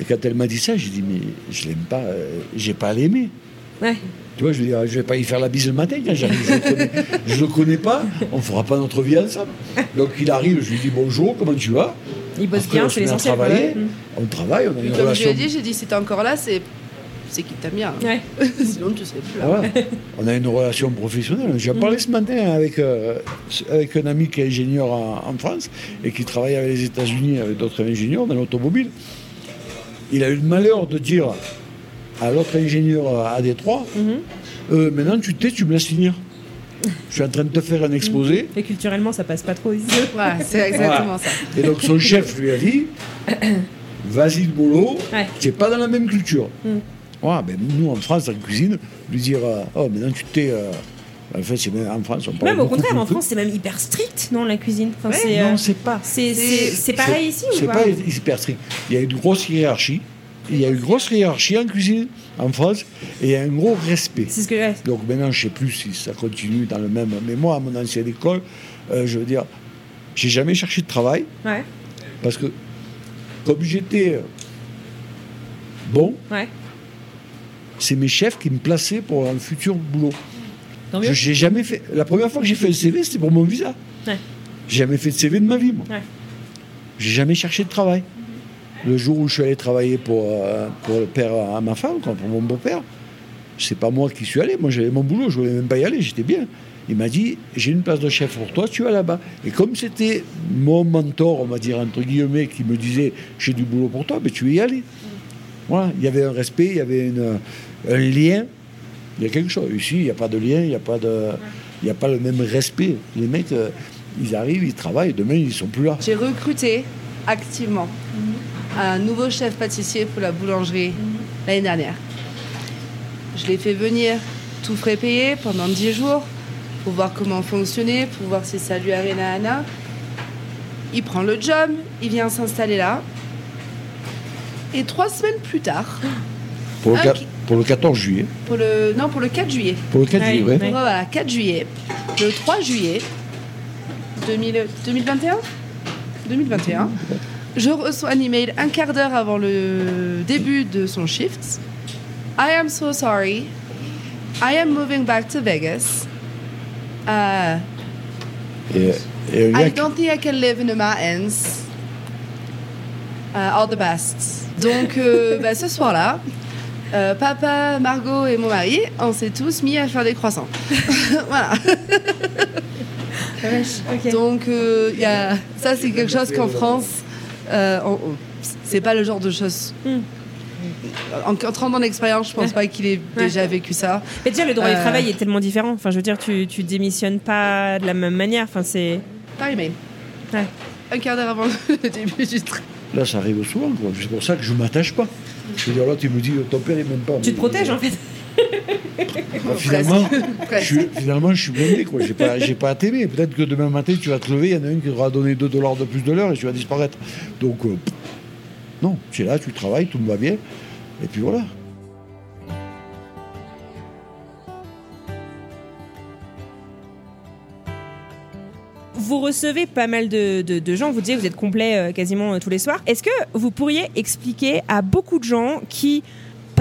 Et quand elle m'a dit ça, j'ai dit, mais je l'aime pas, euh, j'ai pas à l'aimer. Ouais. Tu vois, je je vais pas y faire la bise le matin quand j'arrive. Je le connais, je le connais pas, on fera pas notre vie ensemble. Donc il arrive, je lui dis bonjour, comment tu vas? Il bosse Après, bien, c'est l'essentiel. Mm. On travaille, on a une comme je relation. lui ai dit, j'ai dit si t'es encore là, c'est c'est qu'il t'aime bien. Ouais. *laughs* Sinon tu serais plus là. On a une relation professionnelle. J'ai parlé ce matin avec, euh, avec un ami qui est ingénieur en, en France et qui travaille avec les États-Unis avec d'autres ingénieurs dans l'automobile. Il a eu le malheur de dire à l'autre ingénieur à Détroit Mhm. Euh, Maintenant, tu te tais, tu me laisses finir. Je suis en train de te faire un exposé. Et culturellement, ça passe pas trop ici. Ouais, c'est exactement ça. Et donc, son chef lui a dit *coughs* Vas-y, le boulot, Ouais. tu n'es pas dans la même culture. Mm. Ouais, ben, nous, en France, en cuisine, lui dire euh, Oh, maintenant tu t'es. euh, En fait, c'est même en France, on parle Même au contraire, en France, c'est même hyper strict, non, la cuisine? Enfin, Ouais, c'est, Non, euh, c'est pas. c'est, c'est- c'est, c'est pareil ici ou C'est pas? pas hyper strict. Il y a une grosse hiérarchie. Il y a une grosse hiérarchie en cuisine en France et il y a un gros respect. C'est ce que. Donc maintenant, je ne sais plus si ça continue dans le même. Mais moi, à mon ancienne école, euh, je veux dire, j'ai jamais cherché de travail Ouais, parce que comme j'étais euh, bon, ouais. c'est mes chefs qui me plaçaient pour un futur boulot. Je j'ai jamais fait. La première fois que j'ai fait le CV, c'était pour mon visa. Ouais. J'ai jamais fait de CV de ma vie, moi. J'ai jamais cherché de travail. Le jour où je suis allé travailler pour, euh, le père à ma femme, pour mon beau-père, c'est pas moi qui suis allé. Moi, j'avais mon boulot, je voulais même pas y aller, j'étais bien. Il m'a dit J'ai une place de chef pour toi, tu vas là-bas. Et comme c'était mon mentor, on va dire, entre guillemets, qui me disait J'ai du boulot pour toi, mais tu vas y aller. Voilà, il y avait un respect, il y avait un lien. Il y a quelque chose. Ici, il n'y a pas de lien, il n'y a, a pas le même respect. Les mecs, euh, ils arrivent, ils travaillent, demain, ils sont plus là. J'ai recruté activement un nouveau chef pâtissier pour la boulangerie l'année dernière. Je l'ai fait venir tout frais payé pendant 10 jours pour voir comment fonctionner, pour voir si ça lui avait nana. Il prend le job, il vient s'installer là. Et trois semaines plus tard, Pour le, Un qua- qui- pour le 14 juillet. pour le, non, pour le 4 juillet, Pour le 4 Ouais, juillet. Pour, voilà, 4 juillet. Le 3 juillet 2000 2021 2021. Je reçois un email un quart d'heure avant le début de son shift. I am so sorry. I am moving back to Vegas. Uh, un gars I don't think I can live in the mountains. Uh, all the best. Donc, euh, *laughs* bah, ce soir-là, euh, papa, Margot et mon mari, on s'est tous mis à faire des croissants. *laughs* voilà. Donc, euh, y a, ça, c'est quelque chose qu'en France, euh, on- on- c'est pas le genre de choses. Hmm. En 30 ans d'expérience, je pense pas qu'il ait Ouais. déjà vécu ça. Mais déjà, le droit du Euh. travail est tellement différent. Enfin, je veux dire, tu, tu démissionnes pas de la même manière. Enfin, c'est. Paris Mail. Ouais. Un quart d'heure avant le *laughs* début du train. Là, ça arrive souvent. quoi. C'est pour ça que je m'attache pas. Je veux dire, là, tu me dis, ton père est même pas. Tu te protèges en fait. Bah, finalement, je suis, finalement, je suis blindé. quoi. J'ai pas, j'ai pas à t'aimer. Peut-être que demain matin, tu vas te lever, il y en a une qui aura donné 2 dollars de plus de l'heure et tu vas disparaître. Donc, euh, non, tu es là, tu travailles, tout va bien. Et puis voilà. Vous recevez pas mal de, de- de gens, vous disiez que vous êtes complet euh, quasiment euh, tous les soirs. Est-ce que vous pourriez expliquer à beaucoup de gens qui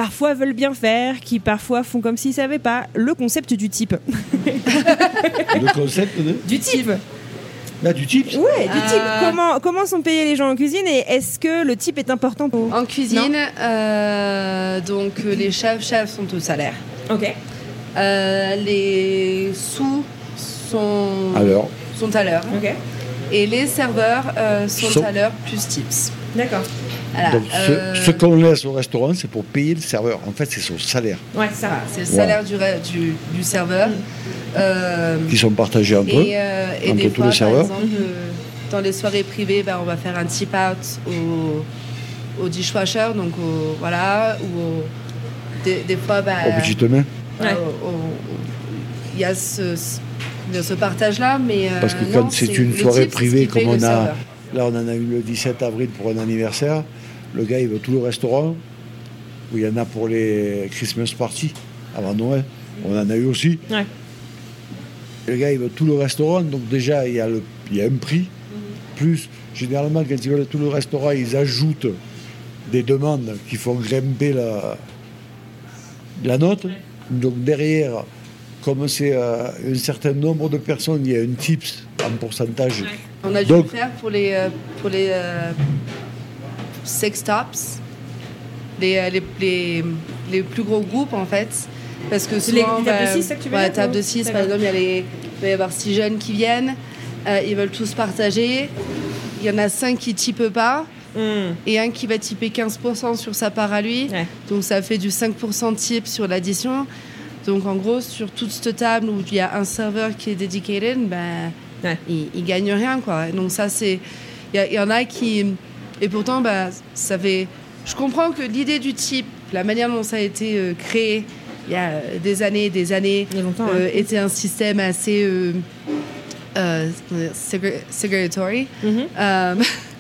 parfois veulent bien faire, qui parfois font comme s'ils savaient pas, le concept du type Le concept de. Du type Là, du type. Ouais, du type. Euh. Comment, comment sont payés les gens en cuisine et est-ce que le type est important pour... En cuisine, euh, donc euh, les chefs, chefs sont au salaire. Ok. Euh, les sous sont, Alors, sont à l'heure. Ok. Et les serveurs euh, sont Sont- à l'heure plus tips. D'accord. Voilà, donc, ce, euh, ce qu'on laisse au restaurant, c'est pour payer le serveur. En fait, c'est son salaire Ouais, ça va. c'est le Voilà. salaire du, re- du, du serveur. Euh, qui sont partagés entre eux. et euh, et entre des tous fois, les par serveurs. exemple, euh, dans les soirées privées, bah, on va faire un tip out au, au dishwasher, donc au, voilà, ou au- des, des fois, bah, Au petit main. Ouais. il y a ce, partage-là, mais euh, Parce que non, quand c'est une soirée privée comme on a, serveur. Là on en a eu le 17 avril pour un anniversaire, le gars il veut tout le restaurant, où il y en a pour les Christmas parties avant Noël, on en a eu aussi. Ouais. Le gars il veut tout le restaurant, donc déjà il y a, le, il y a un prix, plus généralement quand ils veulent tout le restaurant, ils ajoutent des demandes qui font grimper la, la note. Donc derrière, comme c'est euh, un certain nombre de personnes, il y a un tips en pourcentage. On a dû Donc- le faire pour les, euh, pour les euh, sex tops, les, euh, les, les, les plus gros groupes en fait. Parce que souvent, les tables de bah, six, ça que tu veux ouais, dire, table de 6, par exemple, il y, a les- il va y avoir six jeunes qui viennent, euh, ils veulent tous partager. Il y en a cinq qui typent pas Hmm. et un qui va typer 15% sur sa part à lui. Ouais. Donc ça fait du 5% de type sur l'addition. Donc en gros, sur toute cette table où il y a un serveur qui est dedicated, ben, Ouais. il, il gagne rien. Quoi. Et Donc ça, c'est... Il y, en a qui... Et pourtant, ben, ça fait... Je comprends que l'idée du type, la manière dont ça a été euh, créé il y a des années et des années, longtemps. euh, hein. était un système assez... Euh, euh, segregatory. Mhm. Euh,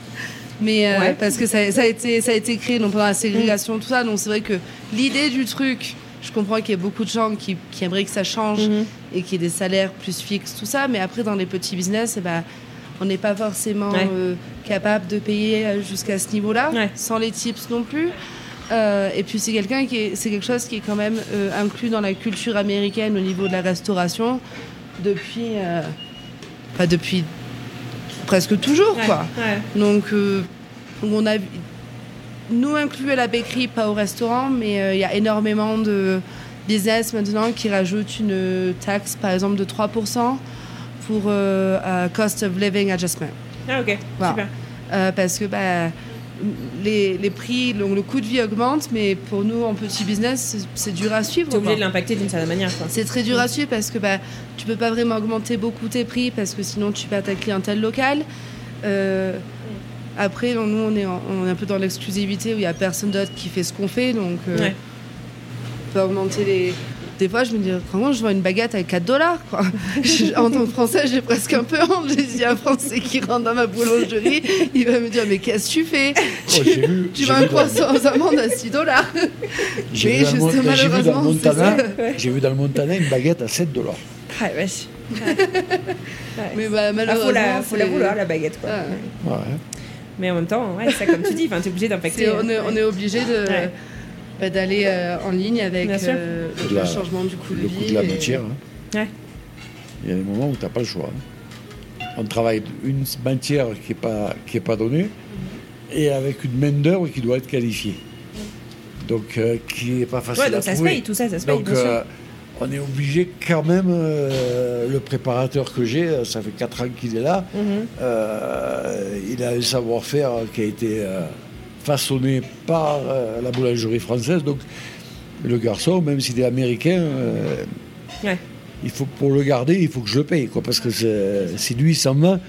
*laughs* mais Ouais. parce que ça, ça a été, ça a été créé donc, pendant la ségrégation, tout ça. Donc c'est vrai que l'idée du truc, je comprends qu'il y a beaucoup de gens qui, qui aimeraient que ça change Mhm. et qu'il y ait des salaires plus fixes, tout ça. Mais après, dans les petits business, eh ben, on n'est pas forcément Ouais. euh, capable de payer euh, jusqu'à ce niveau-là, Ouais. sans les tips non plus. Euh, et puis c'est quelqu'un qui est, c'est quelque chose qui est quand même euh, inclus dans la culture américaine au niveau de la restauration depuis, enfin, depuis presque toujours, Ouais, quoi. Donc, euh, on a nous inclus à la bakerie, pas au restaurant, mais euh, il y a énormément de business maintenant qui rajoutent une taxe, par exemple, de 3% pour euh, cost of living adjustment. Ah, ok. Voilà. Super. Euh, parce que bah, les, les prix, le, le coût de vie augmente, mais pour nous, en petit business, c'est- dur à suivre. T'es obligé de l'impacter d'une certaine manière. C'est très dur à suivre parce que bah, tu peux pas vraiment augmenter beaucoup tes prix parce que sinon tu perds ta clientèle locale. Euh, après, nous, on est, en- on est un peu dans l'exclusivité où il y a personne d'autre qui fait ce qu'on fait. Donc, euh, Ouais. on peut augmenter les. Des fois, je me dis, comment je vends une baguette à 4 dollars *laughs* En tant que Français, j'ai presque un peu honte. J'ai dit à un Français qui rentre dans ma boulangerie, il va me dire, mais qu'est-ce que tu fais? Oh, j'ai vu- Tu vends un croissant aux amandes à 6 dollars. J'ai Mais vu, dans le vu dans malheureusement, Montana, ça. j'ai vu dans le Montana une baguette à 7 dollars. Ah, vache. Mais bah, Ah, malheureusement. faut la, faut la c'est- vouloir, la baguette. Quoi. Ouais. Ouais. Mais en même temps, ouais, ça, comme tu dis, enfin, t'es obligé d'impacter. C'est- on, est, on est obligé de, Ouais. bah, d'aller euh, en ligne avec euh, le la- changement du coût de Le vie. coût de la et- matière. hein. Ouais. Il y a des moments où tu n'as pas le choix. hein. On travaille une matière qui n'est pas, qui est pas donnée et avec une main-d'œuvre qui doit être qualifiée. donc euh, qui n'est pas facile Ouais, à donc ça se paye, tout ça, ça se paye, Donc bien sûr. On est obligé quand même, euh, le préparateur que j'ai, euh, ça fait 4 ans qu'il est là, Mhm. euh, il a un savoir-faire qui a été euh, façonné par la boulangerie française. Donc le garçon, même s'il est américain, Ouais. il faut, pour le garder, il faut que je le paye. Quoi, parce que si lui s'en va,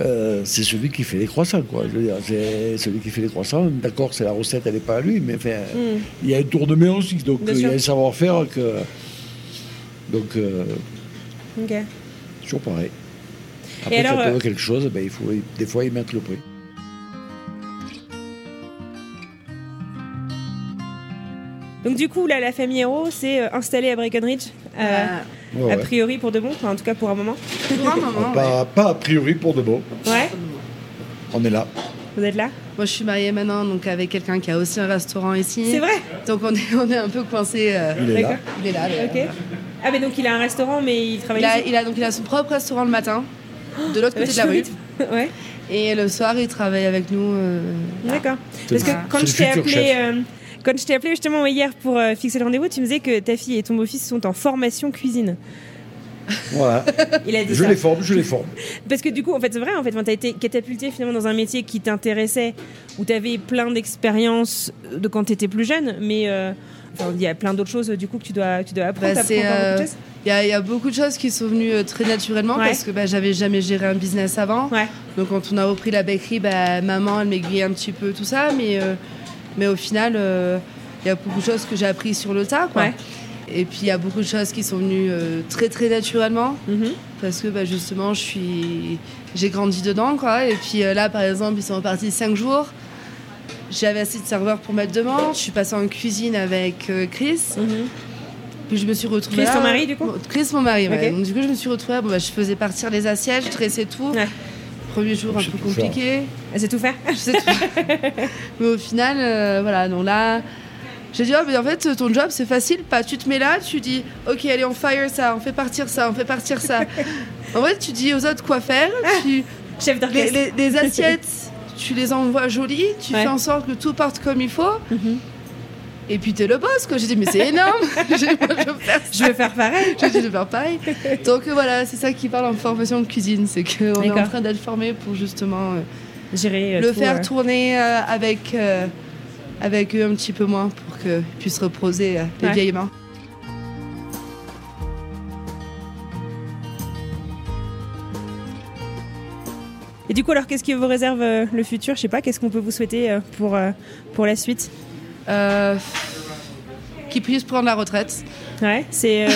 euh, c'est celui qui fait les croissants. Quoi, je veux dire, c'est celui qui fait les croissants. D'accord, c'est la recette, elle n'est pas à lui, mais Mhm. il y a un tour de main aussi. Donc il y a un savoir-faire que. Donc, euh, toujours pareil. Après, alors, quand on euh, veut quelque chose, ben, il faut des fois y mettre le prix. Donc du coup, là, la famille Hero s'est euh, installée à Breckenridge, euh, Euh, Ouais, a priori pour de bon, enfin, en tout cas pour un moment. pour un moment, ouais. Pas, a priori pour de bon. Ouais, On est là. vous êtes là? Moi, je suis mariée maintenant, donc avec quelqu'un qui a aussi un restaurant ici. C'est vrai? Donc on est, on est un peu coincé. Il est là. Il est là. Ah, mais donc il a un restaurant, mais il travaille Il a, ici il a donc il a son propre restaurant le matin, de l'autre côté de la rue. *laughs* Ouais, Et le soir, il travaille avec nous. euh, d'accord. Parce que quand je t'ai appelé, euh, quand je t'ai appelé justement hier pour euh, fixer le rendez-vous, tu me disais que ta fille et ton beau-fils sont en formation cuisine. Voilà. *laughs* Il a dit je ça. les forme, je les forme. *laughs* Parce que du coup, en fait, c'est vrai, en fait, tu as été catapulté finalement dans un métier qui t'intéressait, où tu avais plein d'expériences de quand tu étais plus jeune, mais euh, enfin, il y a plein d'autres choses du coup que tu dois, tu dois apprendre. Bah, euh, Il y, a- il y a beaucoup de choses qui sont venues euh, très naturellement Ouais. parce que bah, j'avais jamais géré un business avant. Ouais. Donc quand on a repris la bakery, bah, maman elle m'aiguillait un petit peu tout ça, mais, euh, mais au final, il y a beaucoup de choses que j'ai appris sur le tas. Quoi. Ouais. Et puis il y a beaucoup de choses qui sont venues très très naturellement Mhm. parce que bah, justement je suis j'ai grandi dedans quoi. Et puis là par exemple ils sont repartis cinq jours. J'avais assez de serveurs pour mettre demain. Je suis passée en cuisine avec euh, Chris. Mhm. Puis je me suis retrouvée. Chris, là- ton mari, du coup Bon, Chris, mon mari, ouais. Ok. Donc, du coup, je me suis retrouvée. Bon, bah, je faisais partir les assiettes, je dressais tout. Ouais. Premier jour un peu faire. compliqué. Ah, C'est tout faire *laughs* Je sais tout. mais au final, euh, voilà. Donc là, j'ai dit, oh, mais en fait, ton job, c'est facile. Pas, tu te mets là, tu dis, ok, allez, on fire ça, on fait partir ça, on fait partir ça. *laughs* en fait, tu dis aux autres quoi faire. Tu, Chef les, d'orchestre. les- les assiettes, *laughs* tu les envoies jolies, tu Ouais. fais en sorte que tout parte comme il faut. Mhm. Et puis t'es le boss, quoi. J'ai dit, mais c'est énorme. Moi, *laughs* je veux faire. Je pareil. J'ai dit de faire pareil. Donc euh, voilà, c'est ça qui parle en formation de cuisine, c'est qu'on est en train d'être formé pour justement euh, Gérer euh, le tout, faire euh, tourner avec, avec eux un petit peu moins pour qu'ils puissent reposer les Ouais. vieilles mains. Et du coup, alors, qu'est-ce qui vous réserve euh, le futur? Je sais pas, qu'est-ce qu'on peut vous souhaiter euh, pour, euh, pour la suite? Qu'ils puissent prendre la retraite. Ouais, c'est. euh,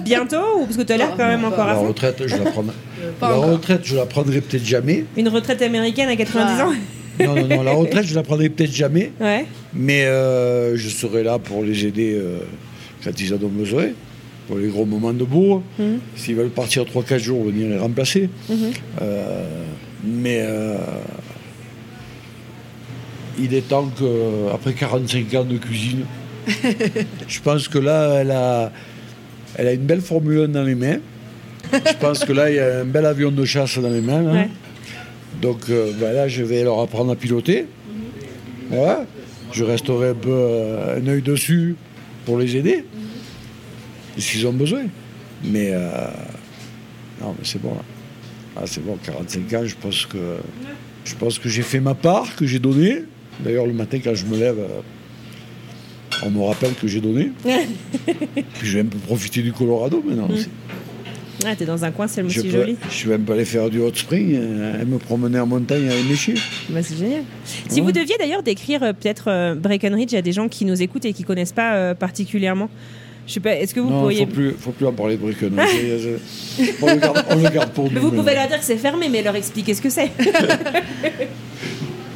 *laughs* bientôt Ou parce que tu as l'air quand même encore la à fond retraite, je la prendrai. *laughs* Pas la encore. retraite, je la prendrai peut-être jamais. Une retraite américaine à 90 ans? Non, non, non, la retraite, je la prendrai peut-être jamais. Ouais. Mais euh, je serai là pour les aider euh, quand ils en ont besoin. Pour les gros moments de bourre. Mhm. S'ils veulent partir 3-4 jours, venir les remplacer. Mhm. Euh, mais euh, il est temps que, après 45 ans de cuisine, *laughs* je pense que là, elle a, elle a une belle Formule 1 dans les mains. Je pense que là, il y a un bel avion de chasse dans les mains. Ouais. Donc euh, ben là, je vais leur apprendre à piloter. Voilà. Je resterai un peu euh, un œil dessus pour les aider, s'ils ont besoin. Mais euh, non, mais c'est bon là. Ah, c'est bon, 45 ans, je pense que je pense que j'ai fait ma part, que j'ai donné. D'ailleurs, le matin, quand je me lève, euh, on me rappelle que j'ai donné. *laughs* Puis je vais un peu profiter du Colorado maintenant. aussi. Ah, t'es dans un coin, c'est le peux- joli. je vais un peu aller faire du hot spring, euh, et me promener en montagne avec mes chiens. Bah, c'est génial. Si Ouais. vous deviez d'ailleurs décrire euh, peut-être euh, Breckenridge à des gens qui nous écoutent et qui connaissent pas euh, particulièrement, je sais pas, est-ce que vous non, pourriez. faut plus, faut plus en parler de Bricken. *laughs* on, le garde, on le garde pour nous. Mais vous pouvez leur dire que c'est fermé, mais leur expliquer ce que c'est. *laughs*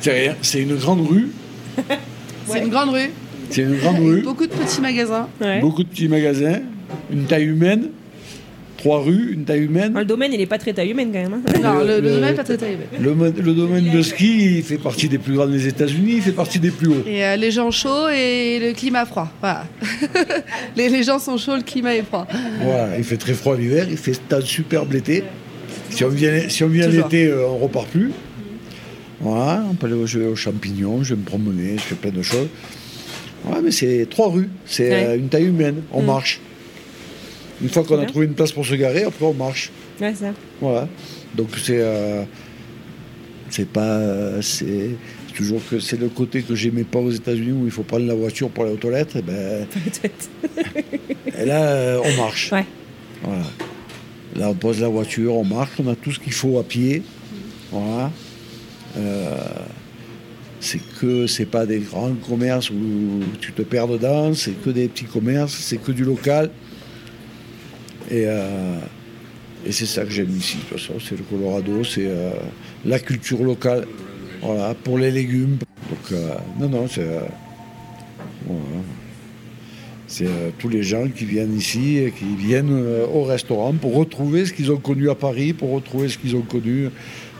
C'est rien, c'est une grande rue. C'est une grande rue, C'est une grande rue. beaucoup de petits magasins. Ouais. Beaucoup de petits magasins, une taille humaine, trois rues, une taille humaine. Le domaine, il est pas très taille humaine quand même. hein. Non, le, le le- domaine pas très taillé. Le, mo- le domaine de ski, il fait partie des plus grands des États-Unis, il fait partie des plus hauts. Et euh, les gens chauds et le climat froid. Voilà. *laughs* les, les gens sont chauds, le climat est froid. Voilà, il fait très froid l'hiver, il fait un superbe l'été. Si on vient, si on vient l'été, euh, on repart plus. Voilà, on peut aller vais aux champignons, je vais me promener, je fais plein de choses. Ouais, mais c'est trois rues. C'est Ouais. euh, une taille humaine. On Mm. marche. Une fois qu'on a trouvé une place pour se garer, après on marche. Ouais, ça. Voilà. Donc c'est euh, c'est pas euh, c'est toujours que c'est le côté que j'aimais pas aux États-Unis où il faut prendre la voiture pour aller aux toilettes. Et, ben, *laughs* et là euh, on marche. Ouais. Voilà. Là on pose la voiture, on marche, on a tout ce qu'il faut à pied. Voilà. Euh, c'est que c'est pas des grands commerces où tu te perds dedans, c'est que des petits commerces, c'est que du local. Et, euh, et c'est ça que j'aime ici, de toute façon, c'est le Colorado, c'est euh, la culture locale, voilà, pour les légumes. Donc, euh, non, non, c'est. euh, voilà. C'est euh, tous les gens qui viennent ici et qui viennent euh, au restaurant pour retrouver ce qu'ils ont connu à Paris, pour retrouver ce qu'ils ont connu.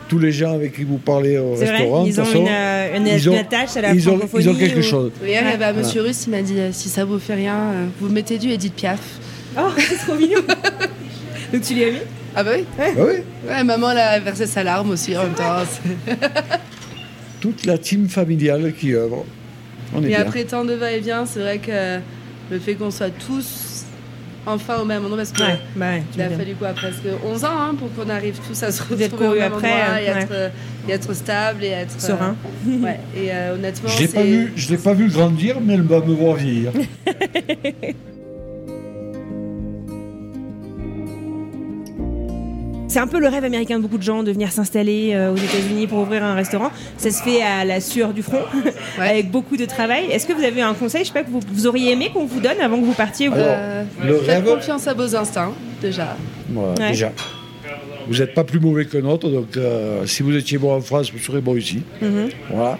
Tous les gens avec qui vous parlez au vrai, restaurant, de ils toute ont façon, une, euh, une, ils ont- une attache à la ils ont, ils ont quelque ou- chose. Hier, il y avait un Voilà. monsieur russe, il m'a dit euh, si ça vous fait rien, euh, vous mettez du Edith Piaf. Oh, *laughs* c'est trop mignon. Donc tu lui as mis Ah bah oui Ah oui, Ouais, maman, elle a versé sa larme aussi en même temps. *laughs* toute la team familiale qui œuvre. On est Et bien. après tant de va-et-vient, c'est vrai que le fait qu'on soit tous enfin au même endroit, parce que Ouais, bah ouais, il a fallu quoi, presque 11 ans hein, pour qu'on arrive tous à se retrouver au même après, endroit euh, et, être, euh, et être stable et être euh, Serein. ouais. Et euh, honnêtement, Je je l'ai pas vu grandir, mais elle va me voir vieillir. *laughs* C'est un peu le rêve américain de beaucoup de gens de venir s'installer euh, aux États-Unis pour ouvrir un restaurant. Ça se fait à la sueur du front, *laughs* avec beaucoup de travail. Est-ce que vous avez un conseil, je sais pas, que vous, vous auriez aimé qu'on vous donne avant que vous partiez Euh, le faites rêve- confiance à vos instincts, déjà. Voilà, Ouais. déjà. Vous n'êtes pas plus mauvais que nôtre, donc euh, si vous étiez bon en France, vous serez bon ici. Mhm. Voilà.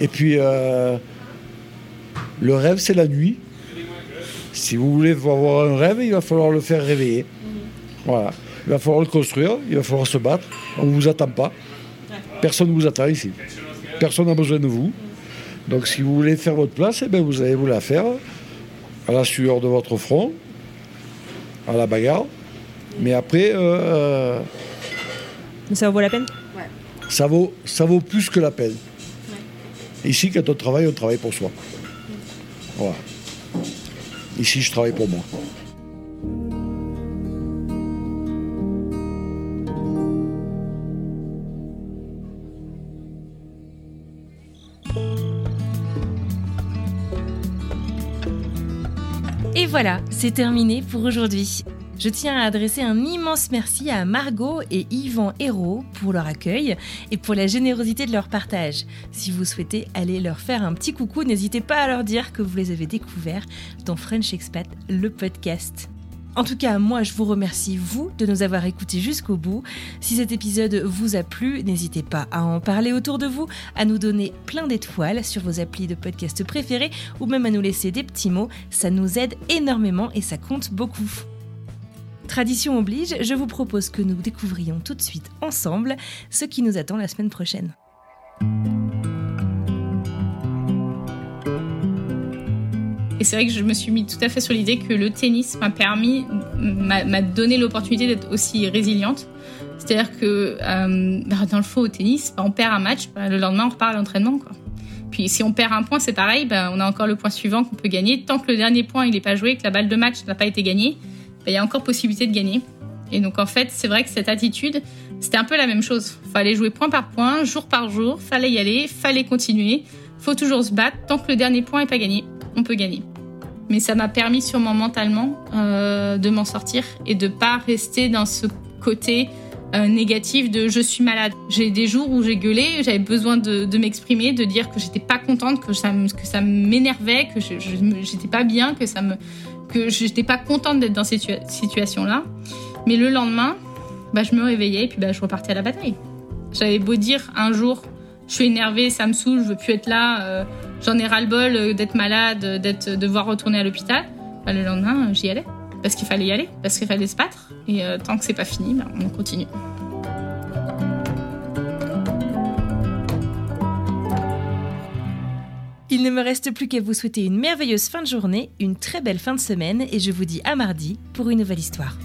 Et puis, euh, le rêve, c'est la nuit. Si vous voulez avoir un rêve, il va falloir le faire réveiller. Voilà. Il va falloir le construire, il va falloir se battre. On ne vous attend pas. Personne ne vous attend ici. Personne n'a besoin de vous. Donc, si vous voulez faire votre place, eh ben, vous allez vous la faire à la sueur de votre front, à la bagarre. Mais après, euh, Ça vaut la peine? Ça, vaut, ça vaut plus que la peine. Ici, quand on travaille, on travaille pour soi. Voilà. Ici, je travaille pour moi. Voilà, c'est terminé pour aujourd'hui. Je tiens à adresser un immense merci à Margot et Yvan Hérault pour leur accueil et pour la générosité de leur partage. Si vous souhaitez aller leur faire un petit coucou, n'hésitez pas à leur dire que vous les avez découverts dans French Expat, le podcast. En tout cas, moi, je vous remercie, vous, de nous avoir écoutés jusqu'au bout. Si cet épisode vous a plu, n'hésitez pas à en parler autour de vous, à nous donner plein d'étoiles sur vos applis de podcast préférés ou même à nous laisser des petits mots. Ça nous aide énormément et ça compte beaucoup. Tradition oblige, je vous propose que nous découvrions tout de suite ensemble ce qui nous attend la semaine prochaine. C'est vrai que je me suis mis tout à fait sur l'idée que le tennis m'a permis, m'a donné l'opportunité d'être aussi résiliente. C'est-à-dire que euh, bah, dans le fond au tennis, bah, on perd un match, bah, le lendemain on repart à l'entraînement. Puis si on perd un point, c'est pareil, on a encore le point suivant qu'on peut gagner. Tant que le dernier point n'est pas joué, que la balle de match n'a pas été gagnée, il y a encore possibilité de gagner. Et donc en fait, c'est vrai que cette attitude, c'était un peu la même chose. Fallait jouer point par point, jour par jour, fallait y aller, fallait continuer. Faut toujours se battre. Tant que le dernier point n'est pas gagné, on peut gagner. Mais ça m'a permis sûrement mentalement euh, de m'en sortir et de pas rester dans ce côté euh, négatif de je suis malade. J'ai des jours où j'ai gueulé, j'avais besoin de, m'exprimer, de dire que j'étais pas contente, que ça, que ça m'énervait, que j'étais pas bien, que ça me, que j'étais pas contente d'être dans cette situa- situation-là. Mais le lendemain, bah, je me réveillais et puis bah, je repartais à la bataille. J'avais beau dire un jour, je suis énervée, ça me saoule, je veux plus être là, euh, j'en ai ras-le-bol euh, d'être malade, euh, d'être, de devoir retourner à l'hôpital. Bah, le lendemain, euh, j'y allais. Parce qu'il fallait y aller, parce qu'il fallait se battre. Et euh, tant que c'est pas fini, bah, on continue. Il ne me reste plus qu'à vous souhaiter une merveilleuse fin de journée, une très belle fin de semaine et je vous dis à mardi pour une nouvelle histoire.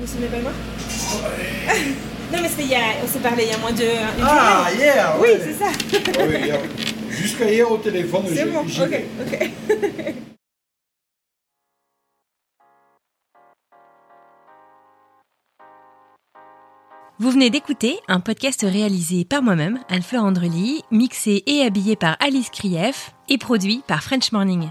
Vous ne pas moi? *laughs* Non, mais c'était il y a- on s'est parlé il y a moins de. Ah, hier Oui, ouais. c'est ça. Oui, hier. Jusqu'à hier au téléphone, C'est bon, ok, ok. *laughs* Vous venez d'écouter un podcast réalisé par moi-même, Anne-Fleur Andrely, mixé et habillé par Alice Krief et produit par French Morning.